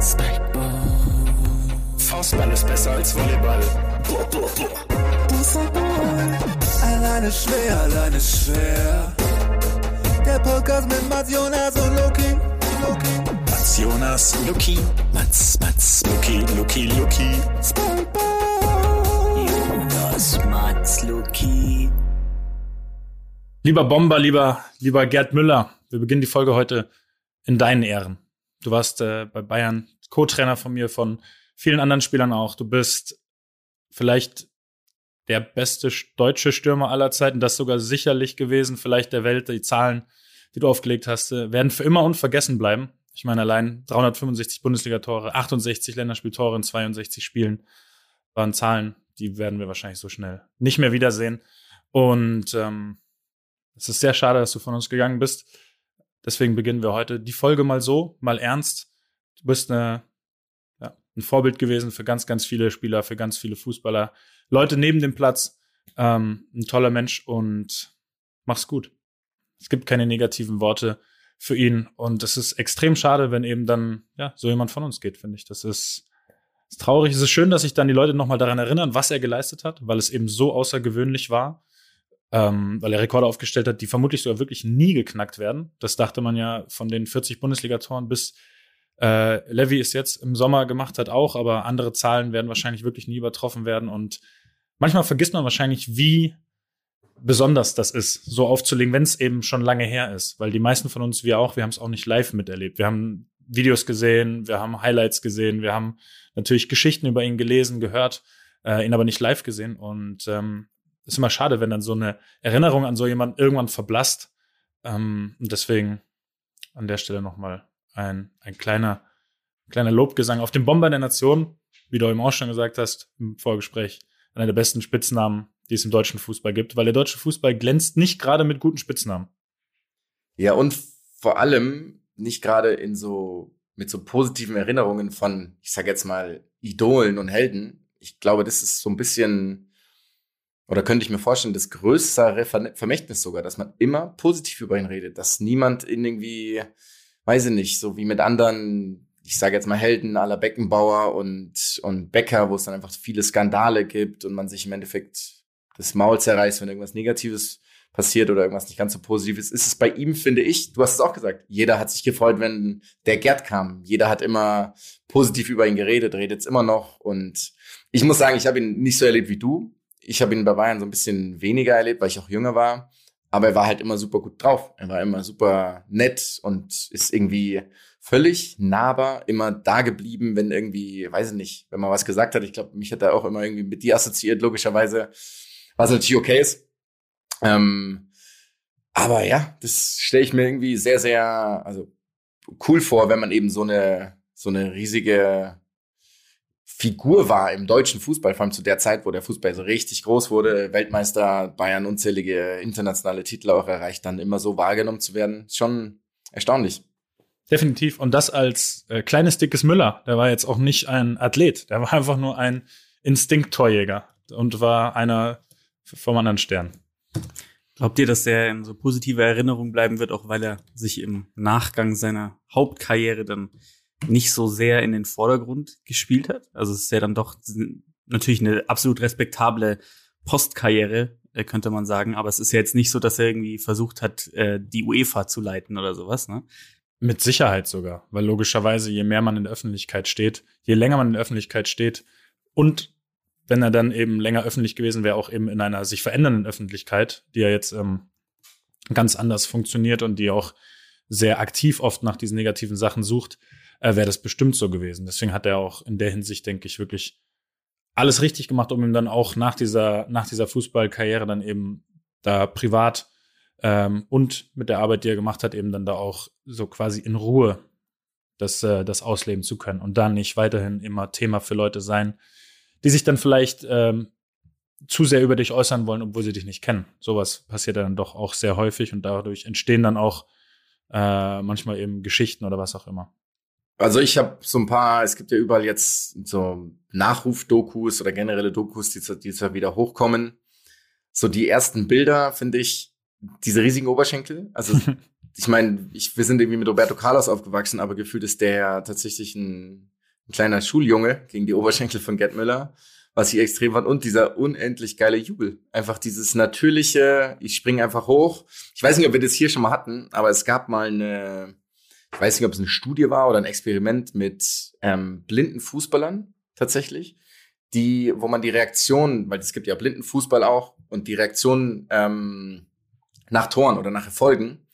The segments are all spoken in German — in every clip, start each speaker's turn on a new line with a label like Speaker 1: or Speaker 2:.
Speaker 1: Spikeball. Faustball ist besser als Volleyball.
Speaker 2: Alleine schwer, alleine schwer. Der Podcast mit Mats Jonas und Loki. Loki.
Speaker 1: Mats Jonas, Luki. Mats, Mats, Luki, Luki, Luki.
Speaker 2: Spikeball.
Speaker 3: Jonas, Mats, Luki.
Speaker 4: Lieber Bomber, lieber, lieber Gerd Müller, wir beginnen die Folge heute in deinen Ehren. Du warst äh, bei Bayern Co-Trainer von mir, von vielen anderen Spielern auch. Du bist vielleicht der beste deutsche Stürmer aller Zeiten, das sogar sicherlich gewesen, vielleicht der Welt. Die Zahlen, die du aufgelegt hast, äh, werden für immer unvergessen bleiben. Ich meine, allein 365 Bundesliga-Tore, 68 Länderspieltore in 62 Spielen waren Zahlen, die werden wir wahrscheinlich so schnell nicht mehr wiedersehen. Und ähm, es ist sehr schade, dass du von uns gegangen bist. Deswegen beginnen wir heute die Folge mal so, mal ernst. Du bist eine, ja, ein Vorbild gewesen für ganz, ganz viele Spieler, für ganz viele Fußballer. Leute neben dem Platz. Ähm, ein toller Mensch und mach's gut. Es gibt keine negativen Worte für ihn. Und es ist extrem schade, wenn eben dann ja, so jemand von uns geht, finde ich. Das ist, ist traurig. Es ist schön, dass sich dann die Leute nochmal daran erinnern, was er geleistet hat, weil es eben so außergewöhnlich war ähm, weil er Rekorde aufgestellt hat, die vermutlich sogar wirklich nie geknackt werden. Das dachte man ja von den 40 Bundesligatoren bis äh, Levy es jetzt im Sommer gemacht hat auch, aber andere Zahlen werden wahrscheinlich wirklich nie übertroffen werden. Und manchmal vergisst man wahrscheinlich, wie besonders das ist, so aufzulegen, wenn es eben schon lange her ist. Weil die meisten von uns, wir auch, wir haben es auch nicht live miterlebt. Wir haben Videos gesehen, wir haben Highlights gesehen, wir haben natürlich Geschichten über ihn gelesen, gehört, äh, ihn aber nicht live gesehen. Und ähm, ist immer schade, wenn dann so eine Erinnerung an so jemanden irgendwann verblasst. Ähm, und deswegen an der Stelle nochmal ein, ein kleiner, kleiner Lobgesang auf den Bomber der Nation, wie du eben auch schon gesagt hast im Vorgespräch, einer der besten Spitznamen, die es im deutschen Fußball gibt, weil der deutsche Fußball glänzt nicht gerade mit guten Spitznamen.
Speaker 5: Ja, und vor allem nicht gerade in so, mit so positiven Erinnerungen von, ich sag jetzt mal, Idolen und Helden. Ich glaube, das ist so ein bisschen oder könnte ich mir vorstellen, das größere Vermächtnis sogar, dass man immer positiv über ihn redet, dass niemand in irgendwie, weiß ich nicht, so wie mit anderen, ich sage jetzt mal Helden aller Beckenbauer und, und Becker, wo es dann einfach viele Skandale gibt und man sich im Endeffekt das Maul zerreißt, wenn irgendwas Negatives passiert oder irgendwas nicht ganz so Positives, ist es bei ihm, finde ich, du hast es auch gesagt, jeder hat sich gefreut, wenn der Gerd kam. Jeder hat immer positiv über ihn geredet, redet es immer noch. Und ich muss sagen, ich habe ihn nicht so erlebt wie du ich habe ihn bei Bayern so ein bisschen weniger erlebt, weil ich auch jünger war. Aber er war halt immer super gut drauf. Er war immer super nett und ist irgendwie völlig nahbar, immer da geblieben, wenn irgendwie, weiß ich nicht, wenn man was gesagt hat. Ich glaube, mich hat er auch immer irgendwie mit dir assoziiert, logischerweise, was natürlich okay ist. Ähm, aber ja, das stelle ich mir irgendwie sehr, sehr, also cool vor, wenn man eben so eine, so eine riesige Figur war im deutschen Fußball, vor allem zu der Zeit, wo der Fußball so richtig groß wurde, Weltmeister, Bayern unzählige internationale Titel auch erreicht, dann immer so wahrgenommen zu werden, schon erstaunlich.
Speaker 4: Definitiv. Und das als äh, kleines, dickes Müller. Der war jetzt auch nicht ein Athlet. Der war einfach nur ein Instinkt-Torjäger und war einer vom anderen Stern.
Speaker 6: Glaubt ihr, dass er in so positive Erinnerung bleiben wird, auch weil er sich im Nachgang seiner Hauptkarriere dann nicht so sehr in den Vordergrund gespielt hat. Also es ist ja dann doch natürlich eine absolut respektable Postkarriere, äh, könnte man sagen. Aber es ist ja jetzt nicht so, dass er irgendwie versucht hat, äh, die UEFA zu leiten oder sowas, ne?
Speaker 4: Mit Sicherheit sogar, weil logischerweise, je mehr man in der Öffentlichkeit steht, je länger man in der Öffentlichkeit steht und wenn er dann eben länger öffentlich gewesen wäre, auch eben in einer sich verändernden Öffentlichkeit, die ja jetzt ähm, ganz anders funktioniert und die auch sehr aktiv oft nach diesen negativen Sachen sucht, äh, wäre das bestimmt so gewesen. Deswegen hat er auch in der Hinsicht, denke ich, wirklich alles richtig gemacht, um ihm dann auch nach dieser, nach dieser Fußballkarriere dann eben da privat ähm, und mit der Arbeit, die er gemacht hat, eben dann da auch so quasi in Ruhe das, äh, das ausleben zu können und dann nicht weiterhin immer Thema für Leute sein, die sich dann vielleicht ähm, zu sehr über dich äußern wollen, obwohl sie dich nicht kennen. Sowas passiert dann doch auch sehr häufig und dadurch entstehen dann auch äh, manchmal eben Geschichten oder was auch immer.
Speaker 5: Also ich habe so ein paar, es gibt ja überall jetzt so Nachruf-Dokus oder generelle Dokus, die, die zwar wieder hochkommen. So die ersten Bilder finde ich diese riesigen Oberschenkel. Also ich meine, ich, wir sind irgendwie mit Roberto Carlos aufgewachsen, aber gefühlt ist der ja tatsächlich ein, ein kleiner Schuljunge gegen die Oberschenkel von Gerd Müller, was ich extrem fand. Und dieser unendlich geile Jubel. Einfach dieses natürliche, ich springe einfach hoch. Ich weiß nicht, ob wir das hier schon mal hatten, aber es gab mal eine, ich weiß nicht, ob es eine Studie war oder ein Experiment mit ähm, blinden Fußballern tatsächlich, die, wo man die Reaktion, weil es gibt ja blinden Fußball auch, und die Reaktion ähm, nach Toren oder nach Erfolgen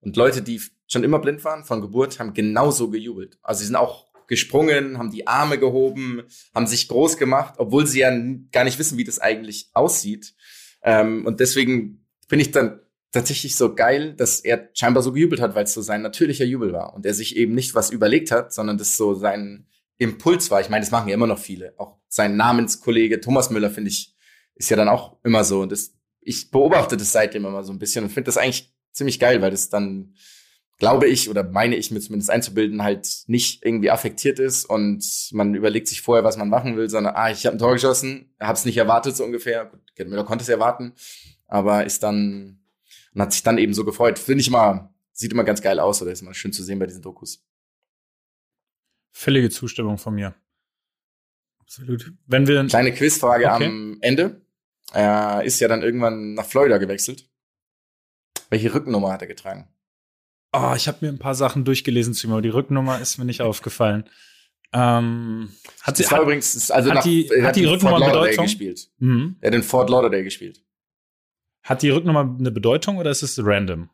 Speaker 5: und Leute, die schon immer blind waren von Geburt, haben genauso gejubelt. Also sie sind auch gesprungen, haben die Arme gehoben, haben sich groß gemacht, obwohl sie ja gar nicht wissen, wie das eigentlich aussieht. Ähm, und deswegen finde ich dann tatsächlich so geil, dass er scheinbar so gejubelt hat, weil es so sein natürlicher Jubel war und er sich eben nicht was überlegt hat, sondern das so sein Impuls war. Ich meine, das machen ja immer noch viele. Auch sein Namenskollege Thomas Müller, finde ich, ist ja dann auch immer so. Und das, ich beobachte das seitdem immer so ein bisschen und finde das eigentlich ziemlich geil, weil das dann, glaube ich, oder meine ich mir zumindest einzubilden, halt nicht irgendwie affektiert ist und man überlegt sich vorher, was man machen will, sondern, ah, ich habe ein Tor geschossen, habe es nicht erwartet so ungefähr. Gut, Müller konnte es erwarten, aber ist dann und hat sich dann eben so gefreut. Finde ich immer, sieht immer ganz geil aus oder ist immer schön zu sehen bei diesen Dokus.
Speaker 4: Völlige Zustimmung von mir. Absolut. Wenn wir
Speaker 5: Kleine Quizfrage okay. am Ende. Er ist ja dann irgendwann nach Florida gewechselt. Welche Rückennummer hat er getragen?
Speaker 4: Oh, ich habe mir ein paar Sachen durchgelesen, Timo. Die Rückennummer ist mir nicht aufgefallen. Ähm, hat sie
Speaker 5: das war
Speaker 4: hat,
Speaker 5: übrigens, also
Speaker 4: hat
Speaker 5: nach,
Speaker 4: die-
Speaker 5: er
Speaker 4: hat die Rückennummer
Speaker 5: Fort Lauderdale
Speaker 4: Bedeutung?
Speaker 5: gespielt.
Speaker 4: mhm.
Speaker 5: Er hat in Fort Lauderdale gespielt.
Speaker 4: Hat die Rückennummer eine Bedeutung oder ist es random?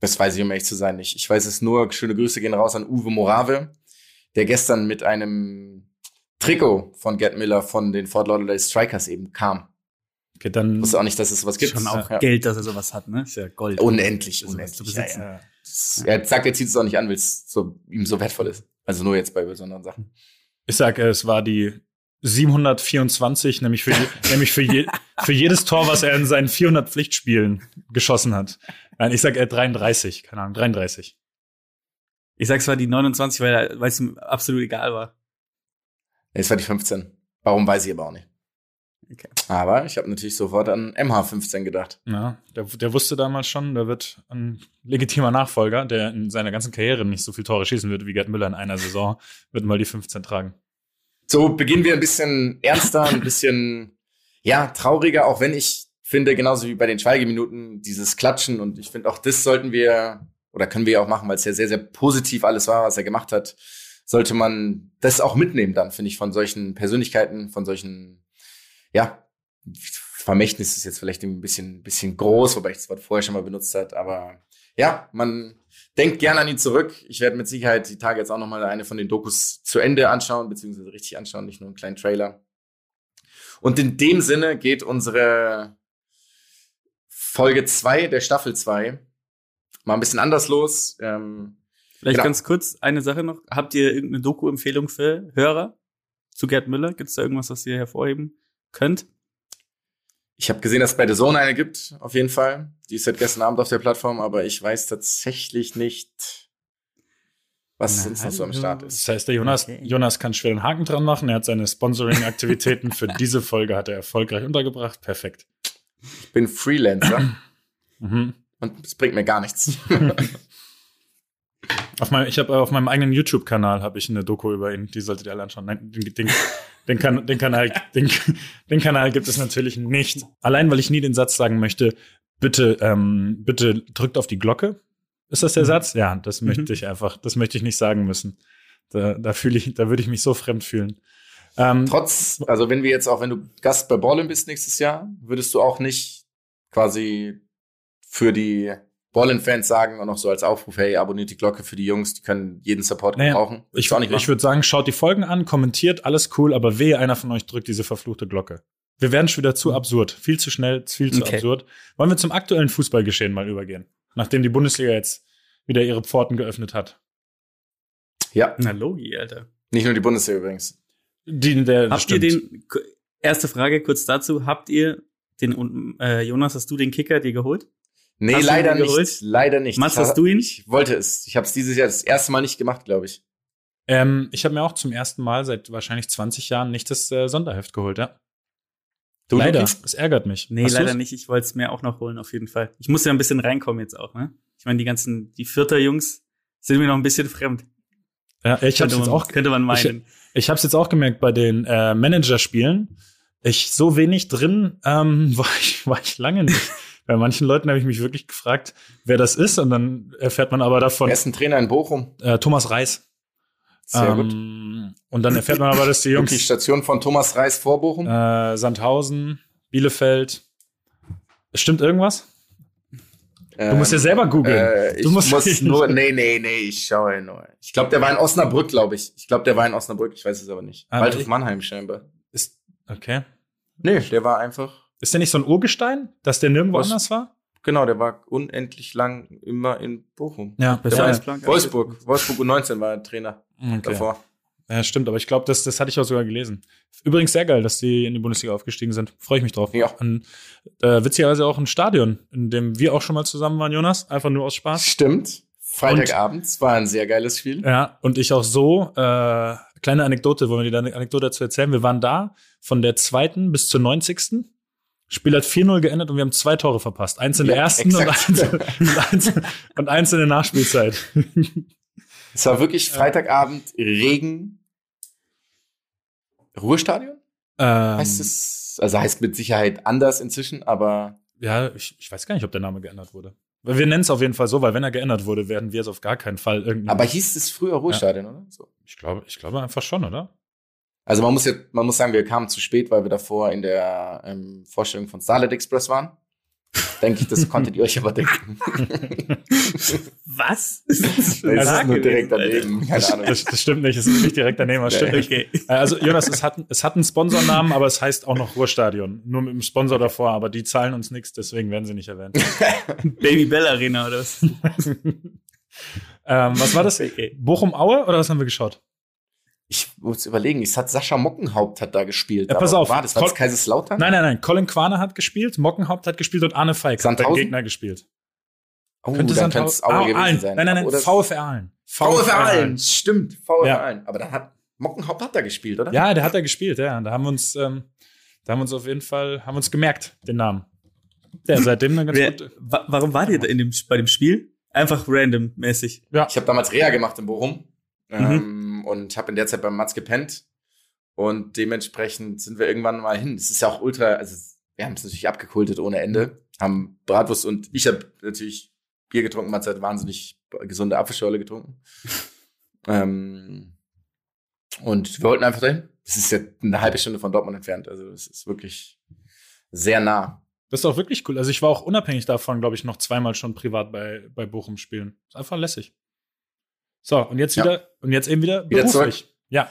Speaker 5: Das weiß ich, um ehrlich zu sein, nicht. Ich weiß es nur, schöne Grüße gehen raus an Uwe Morave, der gestern mit einem Trikot von Gerd Miller von den Fort Lauderdale Strikers eben kam.
Speaker 4: Okay, dann
Speaker 5: Ich wusste auch nicht, dass es sowas gibt.
Speaker 6: Schon auch
Speaker 5: Ja.
Speaker 6: Geld, dass er sowas hat, ne? Ist ja Gold.
Speaker 5: Unendlich,
Speaker 6: Also
Speaker 5: unendlich.
Speaker 6: zu besitzen.
Speaker 5: Ja, ja. Er sagt, er zieht es auch nicht an, weil es so, ihm so wertvoll ist. Also nur jetzt bei besonderen Sachen.
Speaker 4: ich sage, es war die 724, nämlich für, je, nämlich für, je, für jedes Tor, was er in seinen 400 Pflichtspielen geschossen hat. Nein, ich sage äh, 33, keine Ahnung, 33.
Speaker 6: Ich sag, es war die 29, weil er- weil es ihm absolut egal war.
Speaker 5: Es war die 15. Warum weiß ich aber auch nicht.
Speaker 6: Okay.
Speaker 5: Aber ich habe natürlich sofort an MH15 gedacht.
Speaker 4: Ja, der, der wusste damals schon, da wird ein legitimer Nachfolger, der in seiner ganzen Karriere nicht so viel Tore schießen wird wie Gerd Müller in einer Saison, wird mal die 15 tragen.
Speaker 5: So beginnen wir ein bisschen ernster, ein bisschen ja trauriger, auch wenn ich finde, genauso wie bei den Schweigeminuten, dieses Klatschen und ich finde auch das sollten wir oder können wir auch machen, weil es ja sehr, sehr positiv alles war, was er gemacht hat, sollte man das auch mitnehmen dann, finde ich, von solchen Persönlichkeiten, von solchen, ja, Vermächtnis ist jetzt vielleicht ein bisschen, bisschen groß, wobei ich das Wort vorher schon mal benutzt hat, aber ja, man denkt gerne an ihn zurück. Ich werde mit Sicherheit die Tage jetzt auch noch mal eine von den Dokus zu Ende anschauen, beziehungsweise richtig anschauen, nicht nur einen kleinen Trailer. Und in dem Sinne geht unsere Folge zwei der Staffel zwei mal ein bisschen anders los. Ähm,
Speaker 6: Vielleicht
Speaker 5: Genau.
Speaker 6: ganz kurz eine Sache noch. Habt ihr irgendeine Doku-Empfehlung für Hörer zu Gerd Müller? Gibt es da irgendwas, was ihr hervorheben könnt?
Speaker 5: Ich habe gesehen, dass es bei The Zone eine gibt, auf jeden Fall. Die ist seit gestern Abend auf der Plattform, aber ich weiß tatsächlich nicht, was
Speaker 6: Na,
Speaker 5: sonst noch so am Start ist.
Speaker 4: Das heißt, der Jonas,
Speaker 6: Okay.
Speaker 4: Jonas kann schwer einen Haken dran machen. Er hat seine Sponsoring-Aktivitäten für diese Folge hat er erfolgreich untergebracht. Perfekt.
Speaker 5: Ich bin Freelancer
Speaker 4: Mhm.
Speaker 5: und es bringt mir gar nichts.
Speaker 4: Auf meinem, ich habe auf meinem eigenen YouTube-Kanal habe ich eine Doku über ihn. Die solltet ihr alle anschauen. Nein, den, den, den, kan, den, Kanal, den, den Kanal gibt es natürlich nicht. Allein, weil ich nie den Satz sagen möchte, bitte, ähm, bitte drückt auf die Glocke. Ist das der Satz? Ja, das möchte ich einfach, das möchte ich nicht sagen müssen. Da, da fühle ich, da würde ich mich so fremd fühlen. Ähm,
Speaker 5: Trotz, also wenn wir jetzt auch, wenn du Gast bei Ballin bist nächstes Jahr, würdest du auch nicht quasi für die Ballin-Fans sagen und noch so als Aufruf, hey, abonniert die Glocke für die Jungs, die können jeden Support
Speaker 4: Naja,
Speaker 5: gebrauchen. Würdest
Speaker 4: ich,
Speaker 5: auch nicht
Speaker 4: ich
Speaker 5: machen?
Speaker 4: würde sagen, schaut die Folgen an, kommentiert, alles cool, aber wehe, einer von euch drückt diese verfluchte Glocke. Wir werden schon wieder zu absurd. Viel zu schnell, viel zu
Speaker 6: Okay.
Speaker 4: absurd. Wollen wir zum aktuellen Fußballgeschehen mal übergehen? Nachdem die Bundesliga jetzt wieder ihre Pforten geöffnet hat.
Speaker 5: Ja,
Speaker 6: Na, Logi, Alter.
Speaker 5: nicht nur die Bundeswehr übrigens.
Speaker 4: Die, der,
Speaker 6: Habt
Speaker 4: stimmt.
Speaker 6: ihr den, erste Frage kurz dazu, habt ihr den, äh, Jonas, hast du den Kicker dir geholt?
Speaker 5: Nee,
Speaker 6: Hast
Speaker 5: leider nicht. Leider nicht.
Speaker 6: Mats,
Speaker 5: Ich
Speaker 6: hast
Speaker 5: ha-
Speaker 6: du ihn?
Speaker 5: Ich wollte es. Ich habe es dieses Jahr das erste Mal nicht gemacht, glaube ich.
Speaker 4: Ähm, ich habe mir auch zum ersten Mal seit wahrscheinlich 20 Jahren nicht das äh, Sonderheft geholt, ja.
Speaker 5: Du,
Speaker 4: leider, es ärgert mich.
Speaker 6: Nee,
Speaker 4: Hast
Speaker 6: leider
Speaker 4: du's?
Speaker 6: nicht. Ich wollte es mir auch noch holen, auf jeden Fall. Ich muss ja ein bisschen reinkommen jetzt auch, ne? Ich meine, die ganzen, die vierter Jungs sind mir noch ein bisschen fremd.
Speaker 4: Ja, ich hab's
Speaker 6: könnte,
Speaker 4: jetzt
Speaker 6: man,
Speaker 4: auch,
Speaker 6: könnte man meinen.
Speaker 4: ich hab's jetzt auch gemerkt bei den äh, Managerspielen. Ich so wenig drin ähm, war, ich, war ich lange nicht. Bei manchen Leuten habe ich mich wirklich gefragt, wer das ist, und dann erfährt man aber davon
Speaker 5: Er ist ein Trainer in Bochum.
Speaker 4: äh, Thomas Reis.
Speaker 5: Sehr gut.
Speaker 4: Ähm, Und dann erfährt man aber, dass die Jungs
Speaker 5: Station von Thomas Reis vor Bochum.
Speaker 4: äh, Sandhausen, Bielefeld. Stimmt irgendwas? Du musst ja selber googeln.
Speaker 5: Äh, ich
Speaker 4: Du musst-
Speaker 5: muss nur, nee, nee, nee, ich schaue nur. Ich glaube, der war in Osnabrück, glaube ich. Ich glaube, der war in Osnabrück, ich weiß es aber nicht.
Speaker 4: Ah,
Speaker 5: Waldhof Mannheim scheinbar.
Speaker 4: Ist, okay.
Speaker 5: Nee, der war einfach,
Speaker 4: Ist der nicht so ein Urgestein, dass der nirgendwo
Speaker 5: Was?
Speaker 4: anders war?
Speaker 5: genau, der war unendlich lang immer in Bochum.
Speaker 4: Ja,
Speaker 5: Der
Speaker 6: Besser
Speaker 5: in
Speaker 6: Blank.
Speaker 5: Wolfsburg. Wolfsburg U19 war er Trainer
Speaker 4: Okay.
Speaker 5: davor.
Speaker 4: Ja, stimmt, aber ich glaube, das, das hatte ich auch sogar gelesen. Übrigens sehr geil, dass die in die Bundesliga aufgestiegen sind. Freue ich mich drauf.
Speaker 5: Ja.
Speaker 4: Und, äh, witzigerweise auch ein Stadion, in dem wir auch schon mal zusammen waren, Jonas. Einfach nur aus Spaß.
Speaker 5: Stimmt. Freitagabend es war ein sehr geiles Spiel.
Speaker 4: Ja, und ich auch so, äh, kleine Anekdote, wollen wir die Anekdote dazu erzählen? Wir waren da von der zweiten bis zur 90. Spiel hat 4-0 geendet und wir haben zwei Tore verpasst. Eins in der
Speaker 5: Ja,
Speaker 4: ersten und eins, und, eins, und eins in der Nachspielzeit.
Speaker 5: Es war wirklich Freitagabend, Regen. Ruhestadion?
Speaker 4: Ähm,
Speaker 5: Heißt es, also heißt mit Sicherheit anders inzwischen, aber
Speaker 4: Ja, ich, ich weiß gar nicht, ob der Name geändert wurde. Weil Wir nennen es auf jeden Fall so, weil wenn er geändert wurde, werden wir es auf gar keinen Fall irgendwie.
Speaker 5: aber hieß es früher Ruhestadion, oder? So.
Speaker 4: ich glaube, ich glaube einfach schon, oder?
Speaker 5: Also man muss ja, man muss sagen, wir kamen zu spät, weil wir davor in der ähm, Vorstellung von Starlight Express waren. Denke ich, das konntet ihr euch aber denken.
Speaker 6: Was?
Speaker 5: Das ist nur direkt daneben. Keine
Speaker 4: Das,
Speaker 5: Ahnung.
Speaker 4: das, das stimmt nicht, es ist nicht direkt daneben, aber
Speaker 5: Ja,
Speaker 4: stimmt
Speaker 5: ja.
Speaker 4: nicht.
Speaker 6: Okay.
Speaker 4: Äh, Also Jonas, es hat, es hat einen Sponsornamen, aber es heißt auch noch Ruhrstadion. Nur mit dem Sponsor davor, aber die zahlen uns nichts, deswegen werden sie nicht erwähnt.
Speaker 6: Baby Bell Arena oder was?
Speaker 4: ähm, was war das? Bochum-Aue oder was haben wir geschaut?
Speaker 5: Ich muss überlegen, es hat Sascha Mockenhaupt hat da gespielt.
Speaker 4: Ja, pass auf.
Speaker 5: War das, war das Kaiserslautern?
Speaker 4: Nein, nein, nein. Colin Quaner hat gespielt, Mockenhaupt hat gespielt und Arne Feig hat beim
Speaker 5: Sandhausen?
Speaker 4: Gegner gespielt.
Speaker 5: Oh,
Speaker 4: Könnte
Speaker 5: dann
Speaker 4: Sandhausen-
Speaker 5: könnte es Aue gewesen
Speaker 4: Aalen.
Speaker 5: sein.
Speaker 4: Nein, nein, nein,
Speaker 5: Oder
Speaker 4: VfR Aalen.
Speaker 5: VfR Aalen, stimmt, VfR
Speaker 4: Ja.
Speaker 5: Aalen. Aber dann hat Mockenhaupt hat da gespielt, oder?
Speaker 4: Ja, der hat da gespielt, ja. Da haben wir uns, ähm, da haben wir uns auf jeden Fall, haben uns gemerkt, den Namen. Der seitdem dann ganz
Speaker 6: Wer,
Speaker 4: gut.
Speaker 6: wa warum war ihr da in dem, bei dem Spiel? Einfach random-mäßig.
Speaker 4: Ja.
Speaker 5: Ich habe damals Reha gemacht in Bochum
Speaker 4: Mhm.
Speaker 5: ähm, und habe in der Zeit beim Matz gepennt. Und dementsprechend sind wir irgendwann mal hin. Es ist ja auch ultra, also wir haben es natürlich abgekultet ohne Ende. Haben Bratwurst und ich habe natürlich Bier getrunken. Matz hat wahnsinnig gesunde Apfelschorle getrunken. ähm, und wir wollten einfach dahin. Es ist ja eine halbe Stunde von Dortmund entfernt. Also es ist wirklich sehr nah.
Speaker 4: Das ist auch wirklich cool. Also ich war auch unabhängig davon, glaube ich, noch zweimal schon privat bei, bei Bochum spielen. Ist einfach lässig. So, und jetzt
Speaker 5: Ja.
Speaker 4: wieder, und jetzt eben wieder
Speaker 5: Wieder
Speaker 4: beruflich. Ja.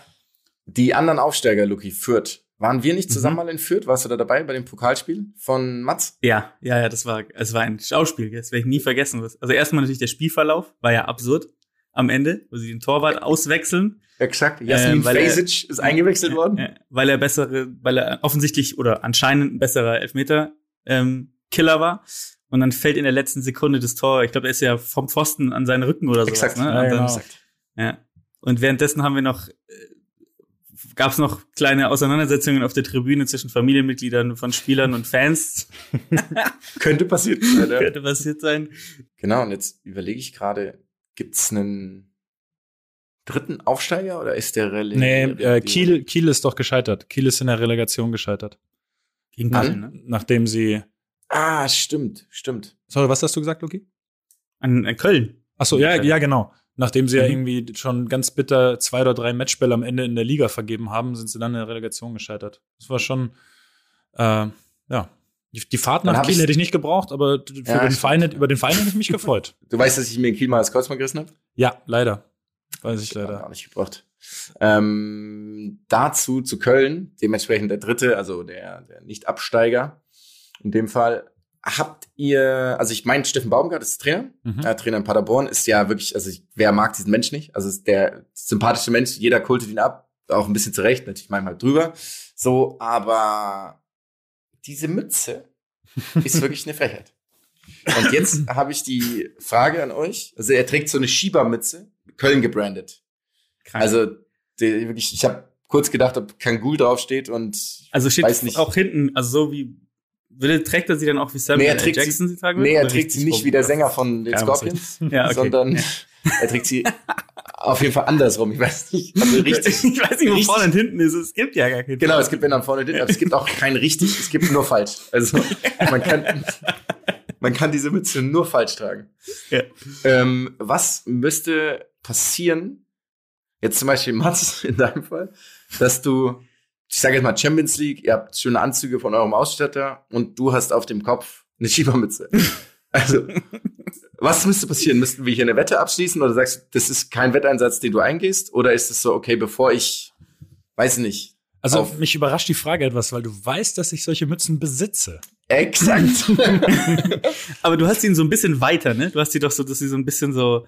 Speaker 5: Die anderen Aufsteiger, Luki, Fürth. Waren wir nicht zusammen
Speaker 4: Mhm.
Speaker 5: mal in Fürth? Warst du da dabei bei dem Pokalspiel von Matz?
Speaker 6: Ja, ja, ja, das war, es war ein Schauspiel, das werde ich nie vergessen. Also erstmal natürlich der Spielverlauf, war ja absurd am Ende, wo sie den Torwart auswechseln.
Speaker 5: Exakt.
Speaker 6: Jasmin er-
Speaker 5: Fesic ist eingewechselt worden.
Speaker 6: Ja, weil er bessere, weil er offensichtlich oder anscheinend ein besserer Elfmeter ähm, Killer war. Und dann fällt in der letzten Sekunde das Tor. Ich glaube, er ist ja vom Pfosten an seinen Rücken oder so.
Speaker 5: Exakt.
Speaker 6: Ne?
Speaker 4: Ja,
Speaker 6: Und, dann,
Speaker 4: genau.
Speaker 6: Ja. und währenddessen haben wir noch, äh, gab es noch kleine Auseinandersetzungen auf der Tribüne zwischen Familienmitgliedern von Spielern und Fans.
Speaker 5: Könnte passiert sein. Ja.
Speaker 6: Könnte passiert sein.
Speaker 5: Genau, und jetzt überlege ich gerade, gibt's einen dritten Aufsteiger oder ist der Rele
Speaker 4: Nee, äh, Kiel, Kiel ist doch gescheitert. Kiel ist in der Relegation gescheitert.
Speaker 6: Gegen Köln, ne?
Speaker 4: Nachdem sie.
Speaker 5: Ah, stimmt, stimmt.
Speaker 4: Sorry, was hast du gesagt, Luki?
Speaker 6: An, an Köln.
Speaker 4: Ach so, ja, ja, genau. Nachdem sie ja
Speaker 6: Mhm.
Speaker 4: irgendwie schon ganz bitter zwei oder drei Matchbälle am Ende in der Liga vergeben haben, sind sie dann in der Relegation gescheitert. Das war schon, äh, ja. Die, die Fahrt nach Kiel hätte ich nicht gebraucht, aber für
Speaker 5: Ja,
Speaker 4: den. Verein, über den Verein hätte ich mich gefreut.
Speaker 5: Du weißt, dass ich mir in Kiel mal das Kreuzband gerissen habe?
Speaker 4: Ja, leider. Weiß ich leider.
Speaker 5: auch nicht gebracht. Ähm, dazu zu Köln, dementsprechend der dritte, also der, der Nicht-Absteiger. In dem Fall habt ihr, also ich meine, Steffen Baumgart ist Trainer,
Speaker 4: Mhm.
Speaker 5: äh, Trainer in Paderborn, ist ja wirklich, also ich, wer mag diesen Mensch nicht? Also ist der sympathische Mensch, jeder kultet ihn ab, auch ein bisschen zurecht, natürlich manchmal drüber. So, aber diese Mütze ist wirklich eine Frechheit. Und jetzt habe ich die Frage an euch. Also er trägt so eine Schiebermütze, Köln gebrandet.
Speaker 6: Krank.
Speaker 5: Also die, wirklich, ich habe kurz gedacht, ob Kangul draufsteht und
Speaker 6: Also steht
Speaker 5: weiß nicht.
Speaker 6: auch hinten, also so wie, will, trägt er sie dann auch wie Samuel
Speaker 5: Nee, er trägt sie-
Speaker 6: Jackson sie tragen
Speaker 5: Nee, er trägt sie nicht wie der Sänger von den Scorpions,
Speaker 6: Ja, okay.
Speaker 5: sondern
Speaker 6: Ja.
Speaker 5: er trägt sie auf jeden Fall andersrum. Ich weiß nicht. Also richtig.
Speaker 6: ich weiß nicht, wo
Speaker 5: richtig-
Speaker 6: vorne und hinten ist. Es gibt ja gar keinen.
Speaker 5: Genau, es gibt wenn dann vorne den, aber es gibt auch kein richtig, es gibt nur falsch. Also man kann, man kann diese Mütze nur falsch tragen.
Speaker 6: Ja.
Speaker 5: Ähm, was müsste passieren, jetzt zum Beispiel Mats in deinem Fall, dass du, ich sage jetzt mal Champions League, ihr habt schöne Anzüge von eurem Ausstatter und du hast auf dem Kopf eine Schiebermütze. Also, was müsste passieren? Müssten wir hier eine Wette abschließen oder sagst du, das ist kein Wetteinsatz, den du eingehst? Oder ist es so, okay, bevor ich, weiß nicht,
Speaker 4: Also
Speaker 5: Auf-
Speaker 4: mich überrascht die Frage etwas, weil du weißt, dass ich solche Mützen besitze.
Speaker 5: Exakt.
Speaker 6: Aber du hast ihn so ein bisschen weiter, ne? Du hast sie doch so, dass sie so ein bisschen so